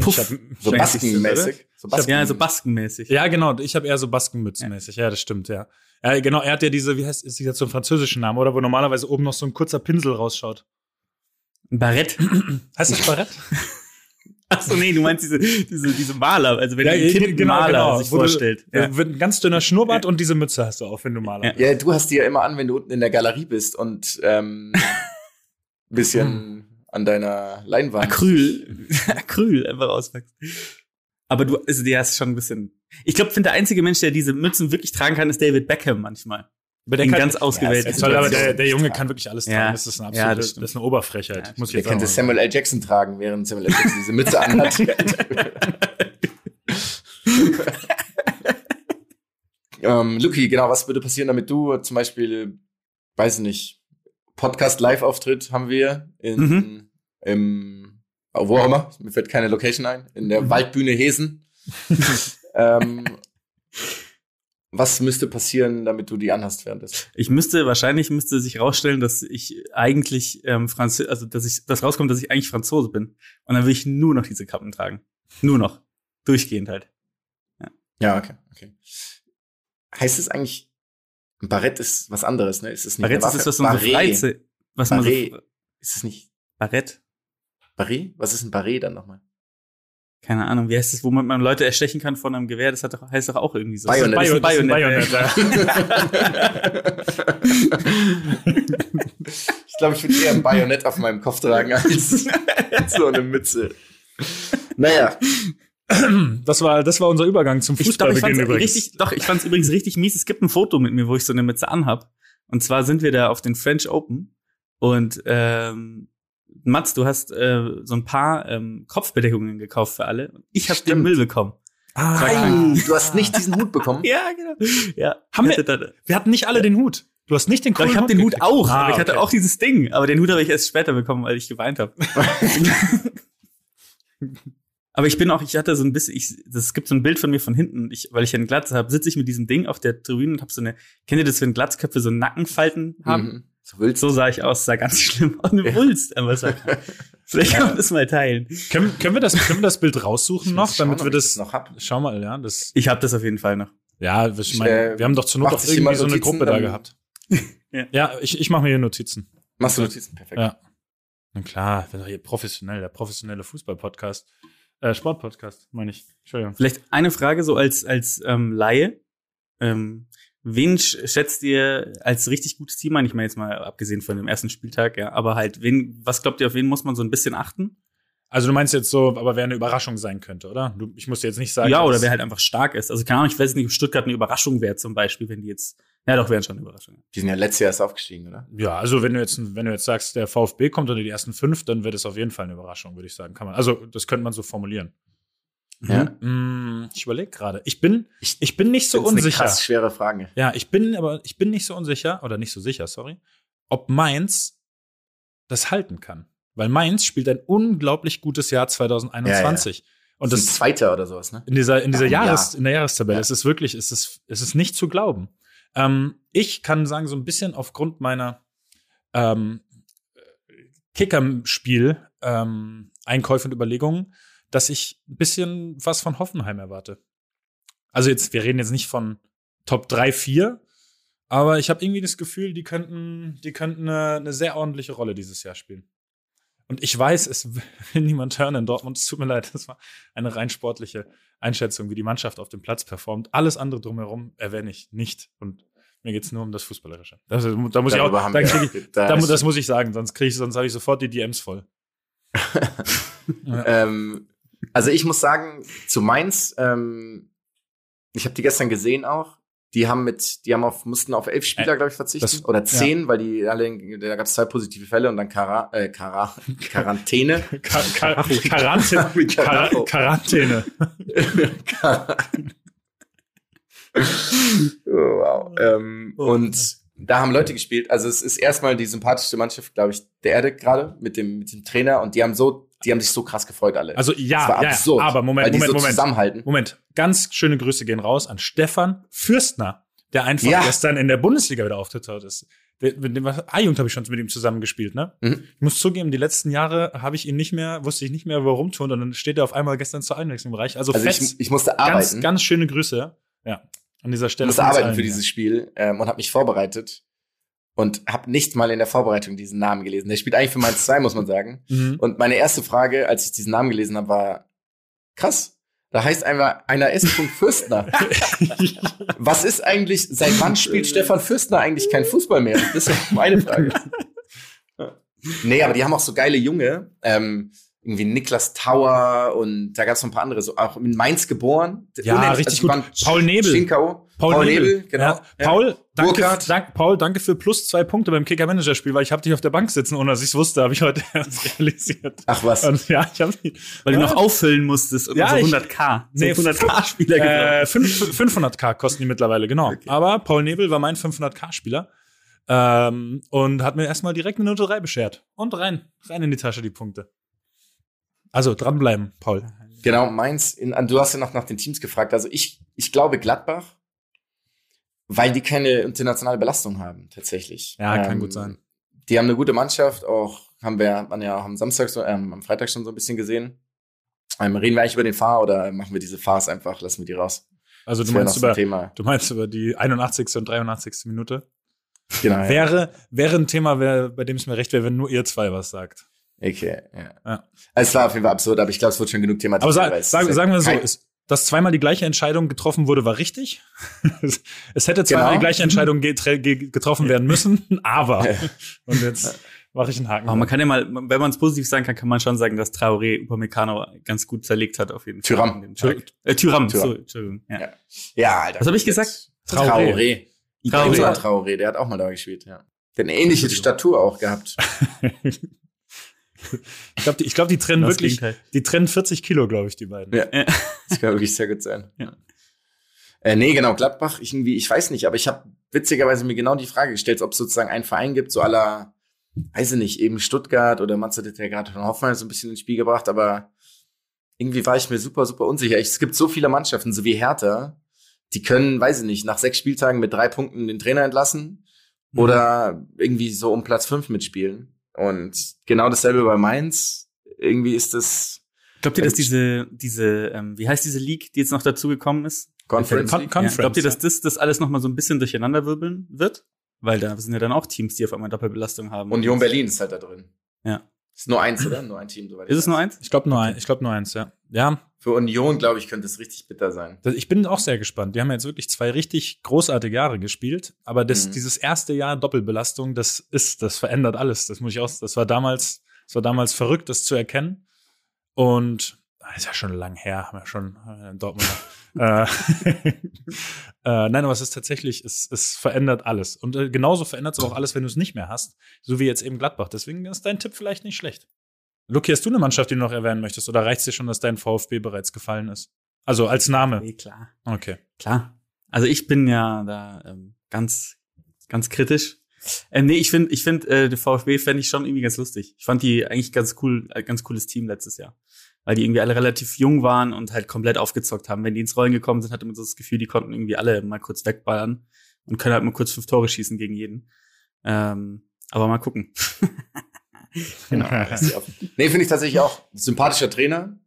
Speaker 6: Puff.
Speaker 4: Hab,
Speaker 5: so baskenmäßig. So Basken.
Speaker 6: Ja, so baskenmäßig.
Speaker 4: ja, genau. Ich habe eher so Baskenmützenmäßig. Ja. das stimmt, ja. Ja, genau. Er hat ja diese, wie heißt, ist jetzt so ein französischen Namen, oder? Wo normalerweise oben noch so ein kurzer Pinsel rausschaut.
Speaker 6: Barett.
Speaker 4: Heißt das Barett?
Speaker 6: Achso, nee, du meinst diese, diese, diese Maler, also wenn
Speaker 4: Ja,
Speaker 6: ein
Speaker 4: ja,
Speaker 6: Kind
Speaker 4: genau,
Speaker 6: Maler
Speaker 4: genau.
Speaker 6: sich
Speaker 4: Wo du-
Speaker 6: vorstellt.
Speaker 4: Ja.
Speaker 6: Ja.
Speaker 4: Wird ein ganz dünner Schnurrbart und diese Mütze hast du auf, wenn du Maler
Speaker 6: Ja.
Speaker 5: Ja, du hast die ja immer an, wenn du unten in der Galerie bist und ähm, bisschen an deiner Leinwand.
Speaker 6: Acryl. Acryl einfach auswächst. Aber du, also der ist schon ein bisschen. Ich glaube, finde der einzige Mensch, der diese Mützen wirklich tragen kann, ist David Beckham manchmal.
Speaker 4: Aber der
Speaker 6: In
Speaker 4: kann,
Speaker 6: ganz ausgewählten
Speaker 5: Ja,
Speaker 4: soll aber der, der Junge kann wirklich alles tragen.
Speaker 6: Ja.
Speaker 4: Das ist eine
Speaker 6: Ja,
Speaker 4: absolute,
Speaker 6: das
Speaker 4: das,
Speaker 6: stimmt.
Speaker 4: ist eine Oberfrechheit.
Speaker 6: Ja,
Speaker 4: muss ich
Speaker 5: Der könnte. Samuel L. Jackson tragen, während Samuel L. Jackson diese Mütze anhat. ähm, Luki, genau, was würde passieren, damit du zum Beispiel, weiß nicht, Podcast-Live-Auftritt haben wir in,
Speaker 6: Mhm.
Speaker 5: im, wo auch immer, mir fällt keine Location ein, in
Speaker 6: Mhm.
Speaker 5: der Waldbühne Hesen. ähm, was müsste passieren, damit du die anhast währenddessen?
Speaker 6: Ich müsste, wahrscheinlich müsste sich rausstellen, dass ich eigentlich ähm, Französ, also dass ich, das rauskommt, dass ich eigentlich Franzose bin. Und dann will ich nur noch diese Kappen tragen. Nur noch. Durchgehend halt.
Speaker 5: Ja, okay, okay. Heißt es eigentlich, ein Barett ist was anderes, ne? Ist es nicht
Speaker 6: Barett ist das, was man so
Speaker 5: Barret.
Speaker 6: Freizeit, was man
Speaker 5: Barret.
Speaker 6: so,
Speaker 5: Ist es nicht
Speaker 6: Barett?
Speaker 5: Barret? Was ist ein Barret dann nochmal?
Speaker 6: Keine Ahnung, wie heißt das, womit man Leute erstechen kann von einem Gewehr? Das hat doch, heißt doch auch irgendwie so.
Speaker 5: Bayonet.
Speaker 6: Ist ein Bayonet.
Speaker 5: ich glaube, ich würde eher ein Bajonett auf meinem Kopf tragen als so eine Mütze. Naja,
Speaker 4: Das war, das war unser Übergang zum
Speaker 6: Ich, doch, ich
Speaker 4: Fußballbeginn
Speaker 6: fand's
Speaker 4: übrigens.
Speaker 6: richtig, doch, ich fand's übrigens richtig mies. Es gibt ein Foto mit mir, wo ich so eine Mütze anhab. Und zwar sind wir da auf den French Open und ähm, Mats, du hast äh, so ein paar ähm, Kopfbedeckungen gekauft für alle. Ich habe den. Müll bekommen.
Speaker 4: Ah,
Speaker 5: Ei, du hast nicht diesen Hut bekommen.
Speaker 6: Ja, genau. Ja,
Speaker 4: Haben wir- wir hatten nicht alle den Hut. Du hast nicht den
Speaker 6: doch,
Speaker 4: coolen
Speaker 6: ich habe den Hut auch,
Speaker 4: Ah,
Speaker 6: aber ich hatte
Speaker 4: okay.
Speaker 6: auch dieses Ding. Aber den Hut habe ich erst später bekommen, weil ich geweint habe. aber ich bin auch, ich hatte so ein bisschen, ich, es gibt so ein Bild von mir von hinten, ich, weil ich ja eine Glatze habe, sitze ich mit diesem Ding auf der Tribüne und habe so eine, kennt ihr das, wenn Glatzköpfe so Nackenfalten haben?
Speaker 5: Mhm. So willst
Speaker 6: So sah ich aus, sah ganz schlimm aus. Eine
Speaker 5: Ja.
Speaker 6: Wulst, aber sag, vielleicht kann man das mal teilen.
Speaker 4: Können, können, wir das, können wir das Bild raussuchen noch,
Speaker 5: Schauen,
Speaker 4: damit wir das,
Speaker 5: noch hab.
Speaker 4: schau mal, ja, das,
Speaker 6: Ich habe das auf jeden Fall noch.
Speaker 4: ja, ich
Speaker 5: Ich,
Speaker 4: mein,
Speaker 5: äh,
Speaker 4: wir haben doch zur Not auch irgendwie so eine Gruppe da gehabt.
Speaker 6: Ja.
Speaker 4: ja, ich, ich mache mir hier Notizen.
Speaker 5: Machst du Notizen? Perfekt.
Speaker 4: Ja. Na klar, wir sind doch hier professionell, der professionelle Fußball-Podcast. Äh, Sport-Podcast, meine ich. Entschuldigung.
Speaker 6: Vielleicht eine Frage so als, als ähm, Laie. Ähm, wen sch- schätzt ihr als richtig gutes Team ein? Ich meine jetzt mal abgesehen von dem ersten Spieltag, ja, aber halt, wen, was glaubt ihr, auf wen muss man so ein bisschen achten?
Speaker 4: Also du meinst jetzt so, aber wer eine Überraschung sein könnte, oder? Du, ich muss dir jetzt nicht sagen.
Speaker 6: ja, oder wer halt einfach stark ist. Also keine Ahnung, ich weiß nicht, ob Stuttgart eine Überraschung wäre zum Beispiel, wenn die jetzt, ja doch, wären schon eine Überraschung.
Speaker 5: Die sind ja letztes Jahr erst aufgestiegen, oder?
Speaker 4: Ja, also wenn du jetzt, wenn du jetzt sagst, der VfB kommt unter die ersten fünf, dann wird es auf jeden Fall eine Überraschung, würde ich sagen. Kann man, also das könnte man so formulieren.
Speaker 5: Ja.
Speaker 4: Mm, ich überlege gerade. Ich bin, ich, bin nicht so
Speaker 5: Find's eine
Speaker 4: unsicher.
Speaker 5: krass schwere Frage.
Speaker 4: Ja, ich bin, aber ich bin nicht so unsicher, oder nicht so sicher, sorry, ob Mainz das halten kann. Weil Mainz spielt ein unglaublich gutes Jahr 2021. Und
Speaker 5: das ist ein
Speaker 4: das
Speaker 5: Zweiter oder sowas, ne?
Speaker 4: in dieser, in dieser
Speaker 5: Ja.
Speaker 4: Jahres, in der Jahrestabelle.
Speaker 5: Ja.
Speaker 4: Es ist wirklich, es ist, es ist nicht zu glauben. Ähm, ich kann sagen, so ein bisschen aufgrund meiner ähm, Kickerspiel ähm, und Überlegungen, dass ich ein bisschen was von Hoffenheim erwarte. Also jetzt, wir reden jetzt nicht von Top 3, 4, aber ich habe irgendwie das Gefühl, die könnten, die könnten eine, eine sehr ordentliche Rolle dieses Jahr spielen. Und ich weiß, es will niemand hören in Dortmund. Es tut mir leid, das war eine rein sportliche Einschätzung, wie die Mannschaft auf dem Platz performt. Alles andere drumherum erwähne ich nicht. Und mir geht's nur um das Fußballerische. Das, da muss ich auch,
Speaker 5: Darüber haben
Speaker 4: da ich,
Speaker 5: da
Speaker 4: da, das muss ich sagen, sonst kriege ich, sonst habe ich sofort die DMs voll.
Speaker 5: Ähm, also ich muss sagen, zu Mainz, ähm, ich habe die gestern gesehen auch. Die haben mit, die haben auf, mussten auf elf Spieler,
Speaker 4: Äh,
Speaker 5: glaube ich, verzichten.
Speaker 4: das-
Speaker 5: Oder zehn, weil die alle, da gab es zwei positive Fälle und dann Kara, äh, Kara, Quarantäne.
Speaker 4: Ka Ka Quarantäne.
Speaker 5: Karacho.
Speaker 4: Quarantäne.
Speaker 5: oh, wow. Ähm, und da haben Leute gespielt. Also es ist erstmal die sympathischste Mannschaft, glaube ich, der Erde gerade mit dem, mit dem Trainer und die haben so, die haben sich so krass gefreut alle.
Speaker 4: Also ja, ja,
Speaker 5: absurd,
Speaker 4: aber Moment, Moment,
Speaker 5: so
Speaker 4: Moment.
Speaker 5: zusammenhalten.
Speaker 4: Moment, ganz schöne Grüße gehen raus an Stefan Fürstner, der einfach
Speaker 5: Ja.
Speaker 4: gestern in der Bundesliga wieder aufgetaucht ist. Der- Mit dem A-Jugend habe ich schon mit ihm zusammengespielt, ne?
Speaker 5: Mhm.
Speaker 4: Ich muss zugeben, die letzten Jahre habe ich ihn nicht mehr, wusste ich nicht mehr, wo er rumtun und dann steht er auf einmal gestern zur Einwechslung im Bereich. Also,
Speaker 5: Also
Speaker 4: fett,
Speaker 5: ich, ich musste
Speaker 4: ganz,
Speaker 5: arbeiten.
Speaker 4: ganz schöne Grüße. Ja, an dieser
Speaker 5: Ich
Speaker 4: Stelle.
Speaker 5: musste
Speaker 4: von uns
Speaker 5: arbeiten für dieses Spiel ähm, und habe mich vorbereitet und habe nicht mal in der Vorbereitung diesen Namen gelesen. Der spielt eigentlich für Mainz 2, muss man sagen.
Speaker 4: Mhm.
Speaker 5: Und meine erste Frage, als ich diesen Namen gelesen habe, war krass. Da heißt einfach einer S. Fürstner. Was ist eigentlich, seit wann spielt Stefan Fürstner eigentlich kein Fußball mehr? Das ist meine Frage. Nee, aber die haben auch so geile Junge. Ähm, irgendwie Niklas Tauer und da gab es noch ein paar andere, so auch in Mainz geboren.
Speaker 4: Ja,
Speaker 5: Unendlich-
Speaker 4: richtig
Speaker 5: die
Speaker 4: gut. Paul Nebel.
Speaker 5: Stinkau.
Speaker 4: Paul, Nebel,
Speaker 5: genau.
Speaker 4: Ja. Paul, danke, dank, Paul, danke für plus zwei Punkte beim Kicker-Manager-Spiel, weil ich habe dich auf der Bank sitzen, ohne dass ich es wusste, habe ich heute erst realisiert.
Speaker 5: Ach was.
Speaker 4: Und ja, ich habe
Speaker 6: Weil du
Speaker 4: Ja.
Speaker 6: noch auffüllen musstest und
Speaker 4: Ja,
Speaker 6: so
Speaker 4: ich-
Speaker 6: 100k.
Speaker 4: Nee,
Speaker 6: so 100k-Spieler gebraucht.
Speaker 4: Äh, fünf- 500k kosten die mittlerweile, genau. Aber Paul Nebel war mein 500k-Spieler ähm, und hat mir erstmal direkt eine Note 3 beschert. Und rein, rein in die Tasche die Punkte. Also dranbleiben, Paul.
Speaker 5: Genau, Mainz, in, du hast ja noch nach den Teams gefragt. Also ich, ich glaube Gladbach, weil die keine internationale Belastung haben, tatsächlich.
Speaker 4: Ja, kann gut sein.
Speaker 5: Die haben eine gute Mannschaft, auch haben wir haben ja auch am Samstag, so, ähm, am Freitag schon so ein bisschen gesehen. Ähm, reden wir eigentlich über den Fahr oder machen wir diese Fahrs einfach, lassen wir die raus?
Speaker 4: Also du meinst, über,
Speaker 5: Thema.
Speaker 4: du meinst über die 81. und 83. Minute?
Speaker 5: Genau.
Speaker 4: Wäre, wäre ein Thema, wär, bei dem es mir recht wäre, wenn nur ihr zwei was sagt.
Speaker 5: Okay, ja.
Speaker 4: Ja.
Speaker 5: Also es war auf jeden Fall absurd, aber ich glaube, es wird schon genug Thema.
Speaker 4: Aber sag, sag, sagen wir so, ist, dass zweimal die gleiche Entscheidung getroffen wurde, war richtig. es, hätte zweimal
Speaker 5: Genau.
Speaker 4: die gleiche Entscheidung getroffen werden müssen, aber. Und jetzt mache ich einen Haken.
Speaker 6: Aber man kann ja mal, wenn man es positiv sagen kann, kann man schon sagen, dass Traoré Upamecano ganz gut zerlegt hat auf jeden Fall. Dem Tag. Äh, Tyram,
Speaker 5: Thuram.
Speaker 6: so, Entschuldigung. Ja.
Speaker 5: Ja. Ja, Alter.
Speaker 6: Was hab ich gesagt?
Speaker 4: Traoré.
Speaker 5: Traoré.
Speaker 6: Traoré.
Speaker 5: Traoré. Traoré, der hat auch mal da gespielt, ja. Der hat eine ähnliche Statur auch gehabt.
Speaker 4: ich glaube, die, ich glaub, die trennen
Speaker 6: Das
Speaker 4: wirklich,
Speaker 6: Gegenteil.
Speaker 4: die trennen 40 Kilo, glaube ich, die beiden.
Speaker 5: Ja.
Speaker 6: Ja.
Speaker 5: Das kann wirklich sehr gut sein.
Speaker 6: Ja.
Speaker 5: Äh, nee, genau, Gladbach, ich irgendwie, ich weiß nicht, aber ich habe witzigerweise mir genau die Frage gestellt, ob es sozusagen einen Verein gibt, so aller, weiß ich nicht, eben Stuttgart oder Matze hat ja gerade von Hoffmann so ein bisschen ins Spiel gebracht, aber irgendwie war ich mir super, super unsicher. Ich, es gibt so viele Mannschaften, so wie Hertha, die können, weiß ich nicht, nach sechs Spieltagen mit drei Punkten den Trainer entlassen
Speaker 6: Mhm.
Speaker 5: oder irgendwie so um Platz fünf mitspielen. Und genau dasselbe bei Mainz. Irgendwie ist das
Speaker 6: Glaubt ihr, dass diese, diese, ähm, wie heißt diese League, die jetzt noch dazu gekommen ist?
Speaker 5: Conference
Speaker 4: Con
Speaker 5: League.
Speaker 4: Conference.
Speaker 6: Ja. Glaubt ihr, dass das, das alles noch mal so ein bisschen durcheinander wirbeln wird? Weil da sind ja dann auch Teams, die auf einmal Doppelbelastung haben.
Speaker 5: Union Berlin ist halt da drin.
Speaker 6: Ja.
Speaker 5: Ist nur eins, oder? Nur ein Team, soweit
Speaker 6: Ist es nur eins?
Speaker 4: Ich glaube nur, ein, ich glaub nur eins, ja. Ja,
Speaker 5: Für Union, glaube ich, könnte es richtig bitter sein.
Speaker 4: Ich bin auch sehr gespannt. Die haben jetzt wirklich zwei richtig großartige Jahre gespielt, aber das,
Speaker 5: Mhm.
Speaker 4: dieses erste Jahr Doppelbelastung, das ist, das verändert alles. Das muss ich auch, das war damals, das war damals verrückt, das zu erkennen. Und ah, ist ja schon lang her, haben wir schon in Dortmund. äh, äh, nein, aber es ist tatsächlich, es, es verändert alles. Und äh, genauso verändert es aber auch alles, wenn du es nicht mehr hast. So wie jetzt eben Gladbach. Deswegen ist dein Tipp vielleicht nicht schlecht. Luki, hast du eine Mannschaft, die du noch erwähnen möchtest? Oder reicht es dir schon, dass dein VfB bereits gefallen ist? Also als Name.
Speaker 6: Nee, klar.
Speaker 4: Okay.
Speaker 6: Klar. Also ich bin ja da ähm, ganz, ganz kritisch. Ähm, nee, ich finde, ich finde, äh, der VfB fände ich schon irgendwie ganz lustig. Ich fand die eigentlich ganz cool, äh, ganz cooles Team letztes Jahr. Weil die irgendwie alle relativ jung waren und halt komplett aufgezockt haben. Wenn die ins Rollen gekommen sind, hatte man so das Gefühl, die konnten irgendwie alle mal kurz wegballern und können halt mal kurz fünf Tore schießen gegen jeden. Ähm, aber mal gucken.
Speaker 5: Genau. nee, finde ich tatsächlich auch. Sympathischer Trainer.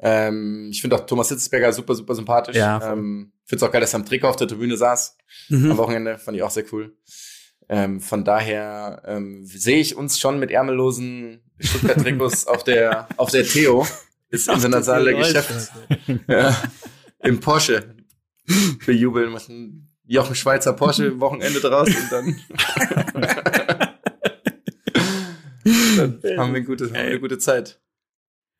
Speaker 5: Ähm, ich finde auch Thomas Hitzberger super, super sympathisch.
Speaker 6: Ja,
Speaker 5: ähm, finde es auch geil, dass er am Trikot auf der Tribüne saß.
Speaker 6: Mhm.
Speaker 5: Am Wochenende fand ich auch sehr cool. Ähm, von daher ähm, sehe ich uns schon mit ärmellosen Stuttgart-Trikots auf der auf der Theo das internationale Geschäft. Ja. Im Porsche bejubeln machen. Jochen Schweizer Porsche Wochenende draus und dann, dann haben wir, ein gutes, haben wir eine gute Zeit.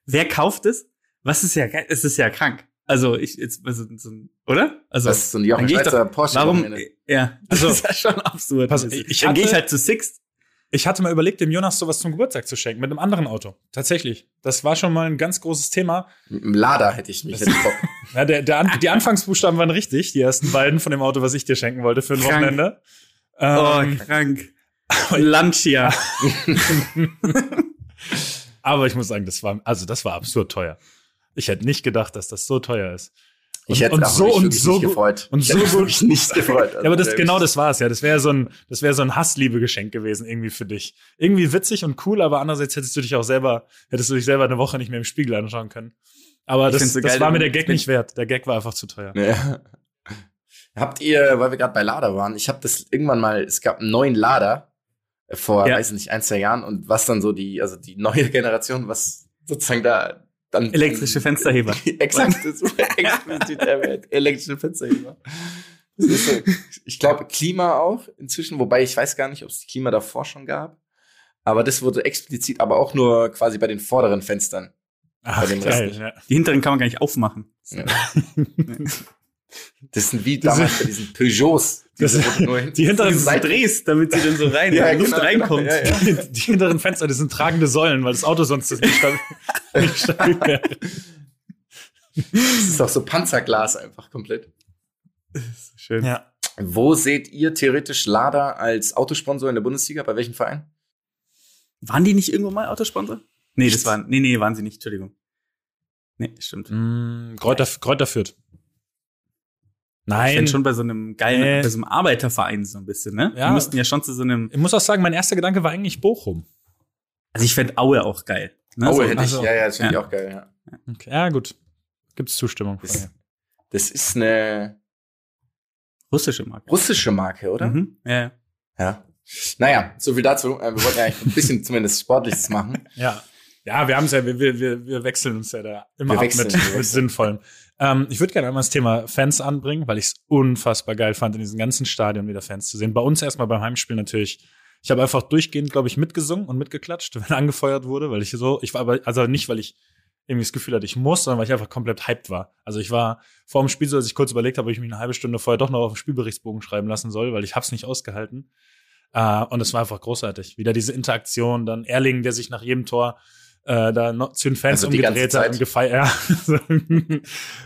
Speaker 6: Wer kauft es? Was ist ja geil? Es ist ja krank. Also ich jetzt also, so, oder? Also
Speaker 5: Das ist so ein Jochen Schweizer
Speaker 6: doch-
Speaker 5: Porsche
Speaker 6: warum? Ja,
Speaker 5: Also-
Speaker 6: das ist ja schon absurd.
Speaker 4: Pass-
Speaker 6: ist-
Speaker 4: ich
Speaker 6: dann gehe ich halt zu Sixt.
Speaker 4: Ich hatte mal überlegt, dem Jonas sowas zum Geburtstag zu schenken, mit einem anderen Auto. Tatsächlich. Das war schon mal ein ganz großes Thema.
Speaker 5: Mit dem Lader hätte ich mich
Speaker 4: Das-. Ja, der, der, An- die Anfangsbuchstaben waren richtig, die ersten beiden von dem Auto, was ich dir schenken wollte für ein
Speaker 6: Krank.
Speaker 4: Wochenende.
Speaker 6: Oh,
Speaker 4: Ähm,
Speaker 6: krank. Lancia.
Speaker 4: aber ich muss sagen, das war, also das war absurd teuer. Ich hätte nicht gedacht, dass das so teuer ist.
Speaker 5: Ich hätte
Speaker 4: und so-
Speaker 5: mich
Speaker 4: und so
Speaker 5: nicht gefreut.
Speaker 4: und
Speaker 5: ich
Speaker 4: so
Speaker 5: hätte
Speaker 4: gut-
Speaker 5: mich nicht gefreut.
Speaker 4: Ja, aber das
Speaker 5: Also,
Speaker 4: genau das war's ja. Das wäre so ein, das wäre so ein Hassliebe-Geschenk gewesen irgendwie für dich. Irgendwie witzig und cool, aber andererseits hättest du dich auch selber, hättest du dich selber eine Woche nicht mehr im Spiegel anschauen können. Aber
Speaker 6: Ich
Speaker 4: das,
Speaker 6: so
Speaker 4: das
Speaker 6: geil,
Speaker 4: war mir der Gag nicht wert. Der Gag war einfach zu teuer.
Speaker 5: Ja. Habt ihr, weil wir gerade bei Lader waren, ich habe das irgendwann mal, es gab einen neuen Lader äh, vor,
Speaker 6: Ja.
Speaker 5: weiß ich nicht, ein, zwei Jahren und was dann so die, also die neue Generation, was sozusagen da dann
Speaker 6: Elektrische Fensterheber.
Speaker 5: Exakt, das explizit erwähnt. Elektrische Fensterheber. So, ich glaube, Klima auch inzwischen, wobei ich weiß gar nicht, ob es Klima davor schon gab. Aber das wurde explizit, aber auch nur quasi bei den vorderen Fenstern.
Speaker 4: Ach, geil, ja.
Speaker 6: Die hinteren kann man gar nicht aufmachen.
Speaker 5: Ja. Das sind wie damals bei diesen Peugeots.
Speaker 4: Das- die hinteren
Speaker 5: Seiten-
Speaker 6: drehst, damit sie dann so rein,
Speaker 5: Ja,
Speaker 6: in die Luft
Speaker 5: genau,
Speaker 6: reinkommt.
Speaker 5: genau, ja, ja.
Speaker 4: Die, die hinteren Fenster, das sind tragende Säulen, weil das Auto sonst das nicht stabil, nicht stabil wäre.
Speaker 5: Das ist auch so Panzerglas einfach komplett.
Speaker 6: Schön.
Speaker 4: Ja.
Speaker 5: Wo seht ihr theoretisch Lada als Autosponsor in der Bundesliga? Bei welchem Verein?
Speaker 6: Waren die nicht irgendwo mal Autosponsor? Nee, das waren, nee, nee, waren sie nicht, Entschuldigung. Nee, stimmt.
Speaker 4: Mm, Kräuter, Kräuter führt.
Speaker 6: Ich
Speaker 4: Nein.
Speaker 6: bin schon bei so einem geilen,
Speaker 4: Äh.
Speaker 6: bei so einem Arbeiterverein so ein bisschen, ne?
Speaker 4: Ja.
Speaker 6: Wir müssten ja schon zu so einem,
Speaker 4: Ich muss auch sagen, mein erster Gedanke war eigentlich Bochum.
Speaker 6: also ich fände Aue auch geil. Ne?
Speaker 5: Oh,
Speaker 6: so,
Speaker 5: hätte ich.
Speaker 4: also-
Speaker 5: Ja, ja, das finde
Speaker 6: Ja.
Speaker 5: ich auch geil, ja.
Speaker 4: Okay. Ja, gut. Gibt's Zustimmung.
Speaker 5: Das, das ist eine
Speaker 6: russische Marke.
Speaker 5: russische Marke, oder?
Speaker 6: Mhm. Ja, ja.
Speaker 5: Ja. Naja, so viel dazu. Äh, Wir wollten ja eigentlich ein bisschen zumindest Sportliches machen.
Speaker 4: Ja. Ja, wir haben es ja, wir, wir, wir, wechseln uns ja da immer
Speaker 5: Wir
Speaker 4: ab mit, mit. Sinnvollem. Ähm, ich würde gerne einmal das Thema Fans anbringen, weil ich es unfassbar geil fand, in diesem ganzen Stadion wieder Fans zu sehen. Bei uns erstmal beim Heimspiel natürlich. Ich habe einfach durchgehend, glaube ich, mitgesungen und mitgeklatscht, wenn angefeuert wurde, weil ich so, ich war aber, also nicht, weil ich irgendwie das Gefühl hatte, ich muss, sondern weil ich einfach komplett hyped war. Also ich war vor dem Spiel so, dass ich kurz überlegt habe, ob ich mich eine halbe Stunde vorher doch noch auf den Spielberichtsbogen schreiben lassen soll, weil ich hab's nicht ausgehalten. Äh, und es war einfach großartig. Wieder diese Interaktion, dann Erling, der sich nach jedem Tor äh, da noch zu den Fans
Speaker 5: Also
Speaker 4: umgedreht hat und gefeiert. Ja.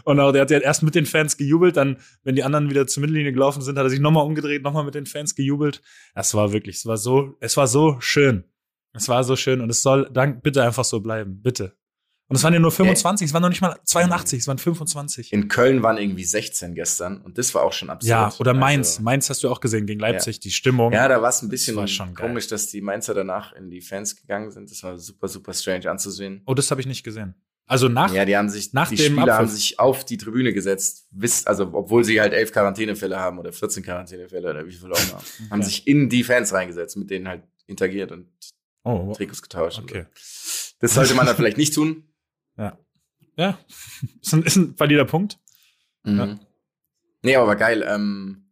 Speaker 4: und auch der hat ja erst mit den Fans gejubelt, dann, wenn die anderen wieder zur Mittellinie gelaufen sind, hat er sich nochmal umgedreht, nochmal mit den Fans gejubelt. Das war wirklich, es war so, es war so schön. Es war so schön und es soll dann bitte einfach so bleiben, bitte. Und es waren ja nur 25, es waren noch nicht mal 82, es waren 25.
Speaker 5: In Köln waren irgendwie 16 gestern und das war auch schon absurd.
Speaker 4: Ja, oder Mainz.
Speaker 5: Also,
Speaker 4: Mainz hast du auch gesehen gegen Leipzig, die Stimmung.
Speaker 5: ja, da war es ein bisschen
Speaker 4: Das
Speaker 5: komisch, dass die Mainzer danach in die Fans gegangen sind. Das war super, super strange anzusehen.
Speaker 4: Oh, das habe ich nicht gesehen. Also nach,
Speaker 5: ja, die haben sich,
Speaker 4: nach
Speaker 5: die
Speaker 4: dem
Speaker 5: Spieler haben
Speaker 4: Abpfiff.
Speaker 5: sich auf die Tribüne gesetzt, wisst, also obwohl sie halt elf Quarantänefälle haben oder 14 Quarantänefälle oder wie viel auch immer, haben
Speaker 4: Okay.
Speaker 5: sich in die Fans reingesetzt, mit denen halt interagiert und
Speaker 4: oh,
Speaker 5: Trikots getauscht.
Speaker 4: okay.
Speaker 5: Das sollte man dann vielleicht nicht tun.
Speaker 4: Ja, ist ein, ist ein valider Punkt.
Speaker 5: Mhm.
Speaker 4: Ja.
Speaker 5: Nee, aber geil. Ähm,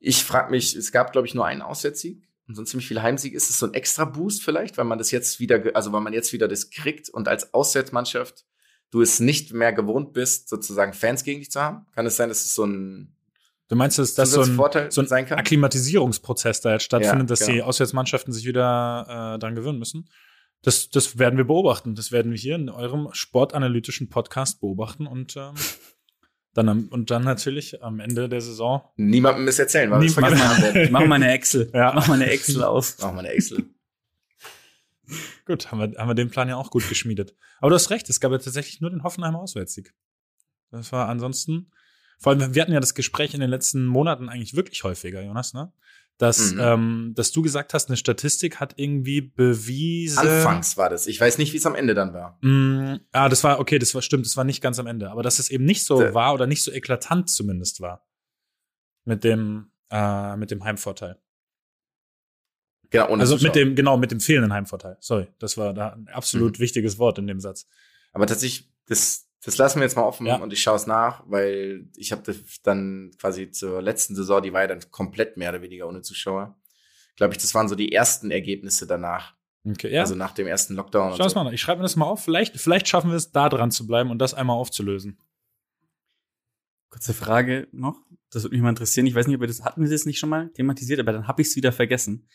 Speaker 5: ich frage mich, es gab, glaube ich, nur einen Auswärtssieg und sonst ziemlich viel Heimsieg. Ist es so ein extra Boost vielleicht, weil man das jetzt wieder, also weil man jetzt wieder das kriegt und als Auswärtsmannschaft du es nicht mehr gewohnt bist, sozusagen Fans gegen dich zu haben? Kann es sein, dass es so ein
Speaker 4: Du meinst, dass das so ein,
Speaker 5: Vorteil
Speaker 4: so ein
Speaker 5: sein kann?
Speaker 4: Akklimatisierungsprozess da jetzt stattfindet,
Speaker 5: Ja,
Speaker 4: dass die
Speaker 5: genau.
Speaker 4: Auswärtsmannschaften sich wieder äh, dran gewöhnen müssen? Das, das werden wir beobachten. Das werden wir hier in eurem sportanalytischen Podcast beobachten und ähm, dann am, und dann natürlich am Ende der Saison.
Speaker 5: Niemandem es erzählen, weil.
Speaker 6: Ich mach mal eine Excel.
Speaker 4: Ja.
Speaker 6: Mach mal eine Excel auf.
Speaker 5: Wir eine Excel.
Speaker 4: Gut, haben wir, haben wir den Plan ja auch gut geschmiedet. Aber du hast recht, es gab ja tatsächlich nur den Hoffenheimer Auswärtssieg. Das war ansonsten, vor allem, wir hatten ja das Gespräch in den letzten Monaten eigentlich wirklich häufiger, Jonas, ne? Dass,
Speaker 5: Mhm.
Speaker 4: ähm, dass du gesagt hast, eine Statistik hat irgendwie bewiesen.
Speaker 5: Anfangs war das. Ich weiß nicht, wie es am Ende dann war.
Speaker 4: Mm, ah, das war, okay, das war stimmt, das war nicht ganz am Ende. Aber dass es eben nicht so
Speaker 5: Der-
Speaker 4: war oder nicht so eklatant zumindest war. Mit dem, äh, mit dem Heimvorteil.
Speaker 5: Genau, ohne
Speaker 4: also
Speaker 5: Zuschauer.
Speaker 4: mit dem, genau, mit dem fehlenden Heimvorteil. Sorry, das war da ein
Speaker 5: Mhm.
Speaker 4: absolut wichtiges Wort in dem Satz.
Speaker 5: Aber tatsächlich, das, das lassen wir jetzt mal offen
Speaker 4: Ja.
Speaker 5: und ich schaue es nach, weil ich habe dann quasi zur letzten Saison, die war ja dann komplett mehr oder weniger ohne Zuschauer. Glaube ich, das waren so die ersten Ergebnisse danach.
Speaker 4: Okay, ja.
Speaker 5: Also nach dem ersten Lockdown.
Speaker 4: Schau es
Speaker 5: so.
Speaker 4: mal. Ich schreibe mir das mal auf. Vielleicht, vielleicht schaffen wir es, da dran zu bleiben und das einmal aufzulösen.
Speaker 6: Kurze Frage noch. Das würde mich mal interessieren. Ich weiß nicht, ob wir das hatten wir das nicht schon mal thematisiert, aber dann habe ich es wieder vergessen.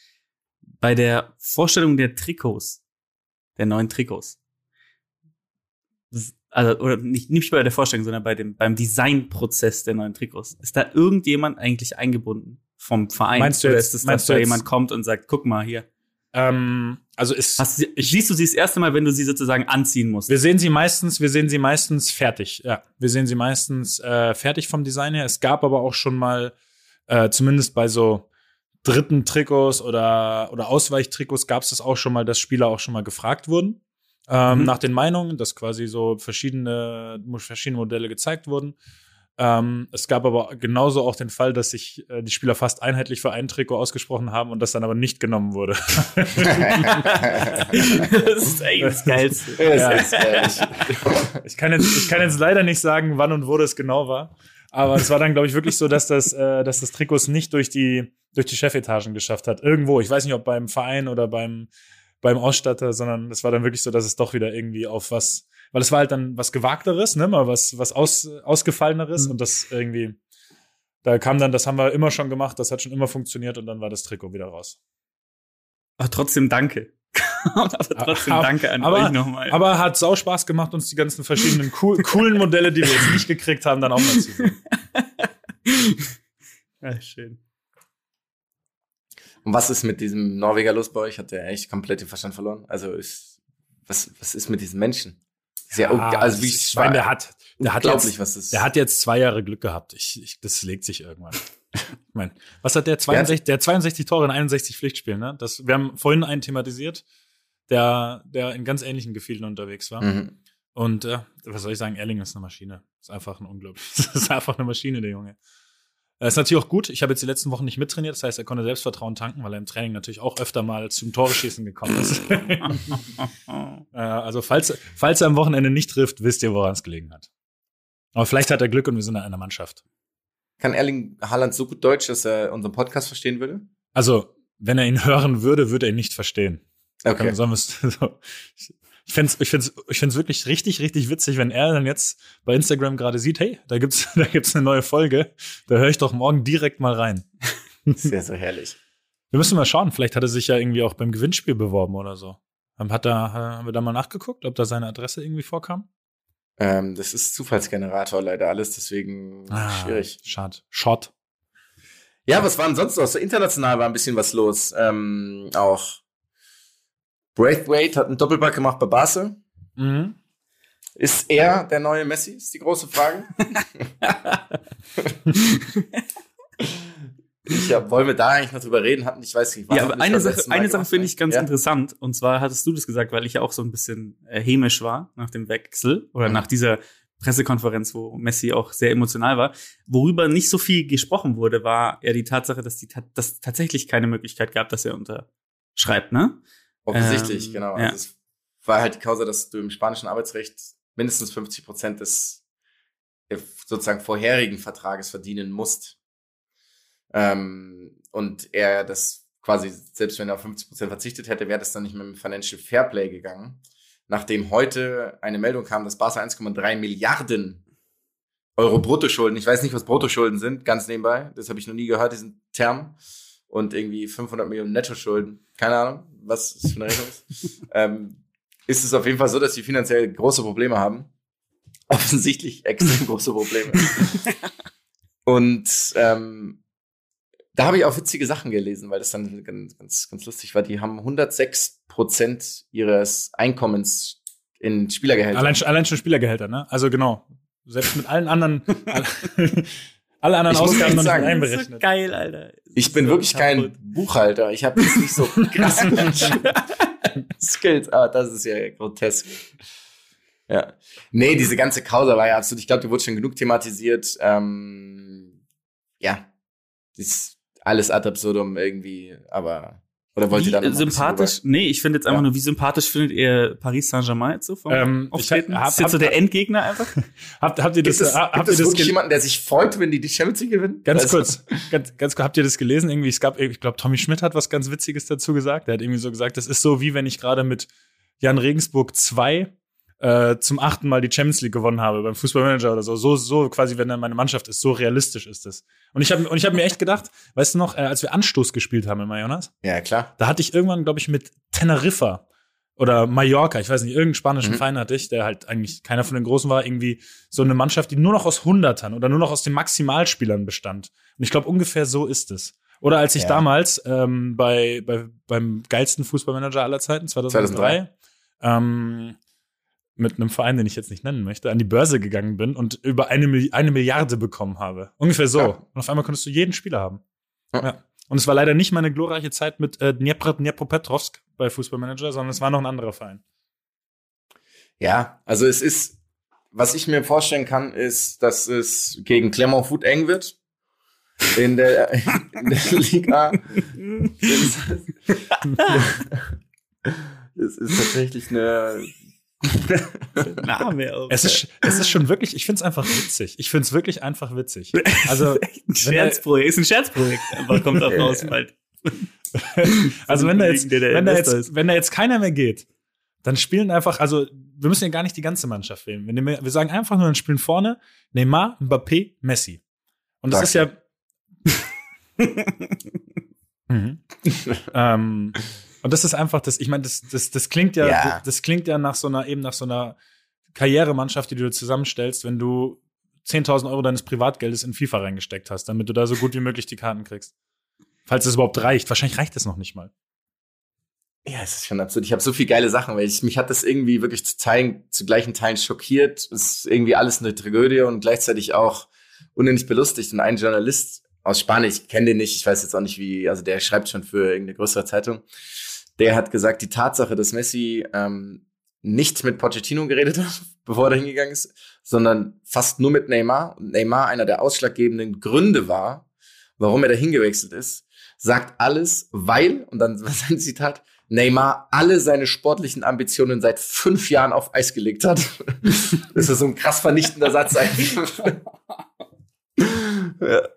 Speaker 6: Bei der Vorstellung der Trikots, der neuen Trikots. Also, oder nicht, nicht bei der Vorstellung, sondern bei dem, beim Designprozess der neuen Trikots. Ist da irgendjemand eigentlich eingebunden vom Verein?
Speaker 4: Meinst du
Speaker 6: oder ist es, dass da jemand kommt und sagt, guck mal hier.
Speaker 4: Ähm, also ist,
Speaker 6: Hast du, sie- siehst du sie das erste Mal, wenn du sie sozusagen anziehen musst?
Speaker 4: wir sehen sie meistens, wir sehen sie meistens fertig. Ja, wir sehen sie meistens äh, fertig vom Design her. Es gab aber auch schon mal, äh, zumindest bei so dritten Trikots oder, oder Ausweichtrikots gab es das auch schon mal, dass Spieler auch schon mal gefragt wurden. Ähm,
Speaker 6: Mhm.
Speaker 4: Nach den Meinungen, dass quasi so verschiedene, verschiedene Modelle gezeigt wurden. Ähm, es gab aber genauso auch den Fall, dass sich äh, die Spieler fast einheitlich für ein Trikot ausgesprochen haben und das dann aber nicht genommen wurde.
Speaker 6: das ist eigentlich das Geilste.
Speaker 5: Ja.
Speaker 4: Ich kann jetzt, ich kann jetzt leider nicht sagen, wann und wo das genau war. Aber es war dann, glaube ich, wirklich so, dass das, äh, dass das Trikot es nicht durch die, durch die Chefetagen geschafft hat. Irgendwo. Ich weiß nicht, ob beim Verein oder beim, beim Ausstatter, sondern es war dann wirklich so, dass es doch wieder irgendwie auf was, weil es war halt dann was Gewagteres, ne, mal was, was aus, Ausgefalleneres und das irgendwie, da kam dann, das haben wir immer schon gemacht, das hat schon immer funktioniert und dann war das Trikot wieder raus.
Speaker 6: Aber trotzdem danke. aber trotzdem
Speaker 4: Aber-
Speaker 6: danke an
Speaker 4: aber-
Speaker 6: euch nochmal.
Speaker 4: Aber hat sau Spaß gemacht, uns die ganzen verschiedenen cool, coolen Modelle, die wir jetzt nicht gekriegt haben, dann auch mal zu sehen.
Speaker 6: ja, schön.
Speaker 5: Und was ist mit diesem Norweger los bei euch? Hat der echt komplett den Verstand verloren? Also ist, was, was ist mit diesen Menschen? Ist ja, also wie ich
Speaker 4: meine, der hat, der hat
Speaker 5: unglaublich,
Speaker 4: jetzt,
Speaker 5: was das
Speaker 4: der hat jetzt zwei Jahre Glück gehabt. Ich, ich, das legt sich irgendwann. Ich meine, was hat der 62, der hat 62 Tore in 61 Pflichtspielen, ne? Das, wir haben vorhin einen thematisiert, der, der in ganz ähnlichen Gefilden unterwegs war.
Speaker 5: Mhm.
Speaker 4: Und äh, was soll ich sagen, Erling ist eine Maschine. Ist einfach ein unglaublich. Das ist einfach eine Maschine, der Junge. Er ist natürlich auch gut. Ich habe jetzt die letzten Wochen nicht mittrainiert, das heißt, er konnte Selbstvertrauen tanken, weil er im Training natürlich auch öfter mal zum Tore-Schießen gekommen ist. Äh, also, falls, falls er am Wochenende nicht trifft, wisst ihr, woran es gelegen hat. Aber vielleicht hat er Glück und wir sind in einer Mannschaft.
Speaker 5: Kann Erling Haaland so gut Deutsch, dass er unseren Podcast verstehen würde?
Speaker 4: Also, wenn er ihn hören würde, würde er ihn nicht verstehen.
Speaker 5: Okay.
Speaker 4: Sollen wir's- so. Ich find's, ich find's, ich find's wirklich richtig, richtig witzig, wenn er dann jetzt bei Instagram gerade sieht, hey, da gibt's, da gibt's eine neue Folge. Da höre ich doch morgen direkt mal rein.
Speaker 5: Sehr, so herrlich.
Speaker 4: Wir müssen mal schauen. Vielleicht hat er sich ja irgendwie auch beim Gewinnspiel beworben oder so. Hat da, haben wir da mal nachgeguckt, ob da seine Adresse irgendwie vorkam?
Speaker 5: Ähm, das ist Zufallsgenerator leider alles, deswegen schwierig.
Speaker 4: Schade. Shot.
Speaker 5: Ja, was war denn sonst noch? So international war ein bisschen was los. Ähm, auch Braithwaite hat einen Doppelpack gemacht bei Basel.
Speaker 4: Mhm.
Speaker 5: Ist er der neue Messi? Ist die große Frage. ich hab, wollen wir da eigentlich noch drüber reden? Hatten, ich weiß nicht.
Speaker 6: Ja, aber eine Sache, eine Sache finde ich ganz
Speaker 5: ja?
Speaker 6: interessant. Und zwar hattest du das gesagt, weil ich ja auch so ein bisschen äh, hämisch war nach dem Wechsel oder
Speaker 5: Mhm.
Speaker 6: nach dieser Pressekonferenz, wo Messi auch sehr emotional war. Worüber nicht so viel gesprochen wurde, war ja die Tatsache, dass die ta dass tatsächlich keine Möglichkeit gab, dass er unterschreibt, ne?
Speaker 5: Offensichtlich,
Speaker 6: Ähm,
Speaker 5: genau.
Speaker 6: ja.
Speaker 5: Also es war halt die Causa, dass du im spanischen Arbeitsrecht mindestens 50 Prozent des äh, sozusagen vorherigen Vertrages verdienen musst. Ähm, und er das quasi, selbst wenn er auf 50 Prozent verzichtet hätte, wäre das dann nicht mit dem Financial Fairplay gegangen. Nachdem heute eine Meldung kam, dass Barca 1,3 Milliarden Euro Bruttoschulden, ich weiß nicht, was Bruttoschulden sind, ganz nebenbei, das habe ich noch nie gehört, diesen Term, und irgendwie 500 Millionen Nettoschulden, keine Ahnung, was es für eine Rechnung ist, ähm, ist es auf jeden Fall so, dass sie finanziell große Probleme haben. Offensichtlich extrem große Probleme. Und ähm, da habe ich auch witzige Sachen gelesen, weil das dann ganz, ganz, ganz lustig war. Die haben 106 Prozent ihres Einkommens in Spielergehälter.
Speaker 4: Allein, schon- allein schon Spielergehälter, ne? Also genau. Selbst mit allen anderen, alle anderen
Speaker 5: Ich
Speaker 4: Ausgaben noch nicht
Speaker 6: Das ist so
Speaker 4: einberechnet.
Speaker 6: geil, Alter.
Speaker 5: Ich bin wirklich kein. Buchhalter. Ich habe jetzt nicht so krasse Skills, aber das ist ja grotesk. Ja. Nee, diese ganze Causa war ja absolut, ich glaube, die wurde schon genug thematisiert. Ähm, ja. Das ist alles ad absurdum irgendwie, aber Oder wollt ihr
Speaker 6: Wie
Speaker 5: da ein bisschen
Speaker 6: sympathisch? Nee, ich finde jetzt einfach
Speaker 5: Ja.
Speaker 6: nur, wie sympathisch findet ihr Paris Saint-Germain jetzt so vom
Speaker 4: Ähm, ich
Speaker 6: Auftreten?
Speaker 4: hab-
Speaker 6: ist jetzt so
Speaker 4: hab-
Speaker 6: der Endgegner einfach?
Speaker 4: Habt, habt ihr das,
Speaker 5: Gibt es, gibt
Speaker 4: habt
Speaker 5: es
Speaker 4: ihr das
Speaker 5: jemanden, der sich freut, wenn die die Champions League gewinnen?
Speaker 4: Ganz
Speaker 5: Also-
Speaker 4: kurz, ganz, ganz kurz, habt ihr das gelesen? Irgendwie, es gab, ich glaube, Tommy Schmidt hat was ganz Witziges dazu gesagt. Der hat irgendwie so gesagt, das ist so, wie wenn ich gerade mit Jan Regensburg 2 äh, zum achten Mal die Champions League gewonnen habe beim Fußballmanager oder so. So, so quasi, wenn dann meine Mannschaft ist, so realistisch ist es. Und ich habe und ich hab mir echt gedacht, weißt du noch, äh, als wir Anstoß gespielt haben immer, Jonas,
Speaker 5: Ja, klar.
Speaker 4: da hatte ich irgendwann, glaube ich, mit Teneriffa oder Mallorca, ich weiß nicht, irgendeinen spanischen
Speaker 5: Mhm.
Speaker 4: Verein hatte ich, der halt eigentlich keiner von den Großen war, irgendwie so eine Mannschaft, die nur noch aus Hundertern oder nur noch aus den Maximalspielern bestand. Und ich glaube, ungefähr so ist es. Oder als ich
Speaker 5: Ja.
Speaker 4: damals ähm, bei, bei beim geilsten Fußballmanager aller Zeiten, 2003, Ähm, mit einem Verein, den ich jetzt nicht nennen möchte, an die Börse gegangen bin und über eine, Milli- eine Milliarde bekommen habe. Ungefähr so.
Speaker 5: Ja.
Speaker 4: Und auf einmal konntest du jeden Spieler haben.
Speaker 5: Ja.
Speaker 4: Ja. Und es war leider nicht meine glorreiche Zeit mit äh, Dnepr, Dnepropetrovsk bei Fußballmanager, sondern es war noch ein anderer Verein.
Speaker 5: Ja, also es ist, was ich mir vorstellen kann, ist, dass es gegen Clermont Foot eng wird. In der, in der Liga. Es ist tatsächlich eine.
Speaker 6: Name auch.
Speaker 4: Es ist, es ist schon wirklich, ich finde es einfach witzig. Ich finde es wirklich einfach witzig. Also,
Speaker 6: ein Scherzprojekt. Ist ein Scherzprojekt. Einfach kommt da raus bald.
Speaker 4: also wenn da jetzt, wenn da jetzt, wenn da jetzt keiner mehr geht, dann spielen einfach, also wir müssen ja gar nicht die ganze Mannschaft wählen. Wir, nehmen- wir sagen einfach nur, dann spielen vorne Neymar, Mbappé, Messi. Und das
Speaker 5: Sag's
Speaker 4: ist ja. mhm. ähm, und das ist einfach das, ich meine, das, das, das klingt ja,
Speaker 5: Ja.
Speaker 4: das klingt ja nach so einer, eben nach so einer Karrieremannschaft, die du zusammenstellst, wenn du 10.000 Euro deines Privatgeldes in FIFA reingesteckt hast, damit du da so gut wie möglich die Karten kriegst. Falls es überhaupt reicht. Wahrscheinlich reicht es noch nicht mal.
Speaker 5: Ja, es ist schon absurd. Ich habe so viel geile Sachen, weil ich, mich hat das irgendwie wirklich zu, teilen, zu gleichen Teilen schockiert. Es ist irgendwie alles eine Tragödie und gleichzeitig auch unendlich belustigt. Und ein Journalist aus Spanien, ich kenne den nicht, ich weiß jetzt auch nicht wie, also der schreibt schon für irgendeine größere Zeitung, der hat gesagt, die Tatsache, dass Messi ähm, nicht mit Pochettino geredet hat, bevor er hingegangen ist, sondern fast nur mit Neymar und Neymar einer der ausschlaggebenden Gründe war, warum er da hingewechselt ist, sagt alles, weil, und dann war sein Zitat, Neymar alle seine sportlichen Ambitionen seit fünf Jahren auf Eis gelegt hat. das ist so ein krass vernichtender Satz eigentlich. ja.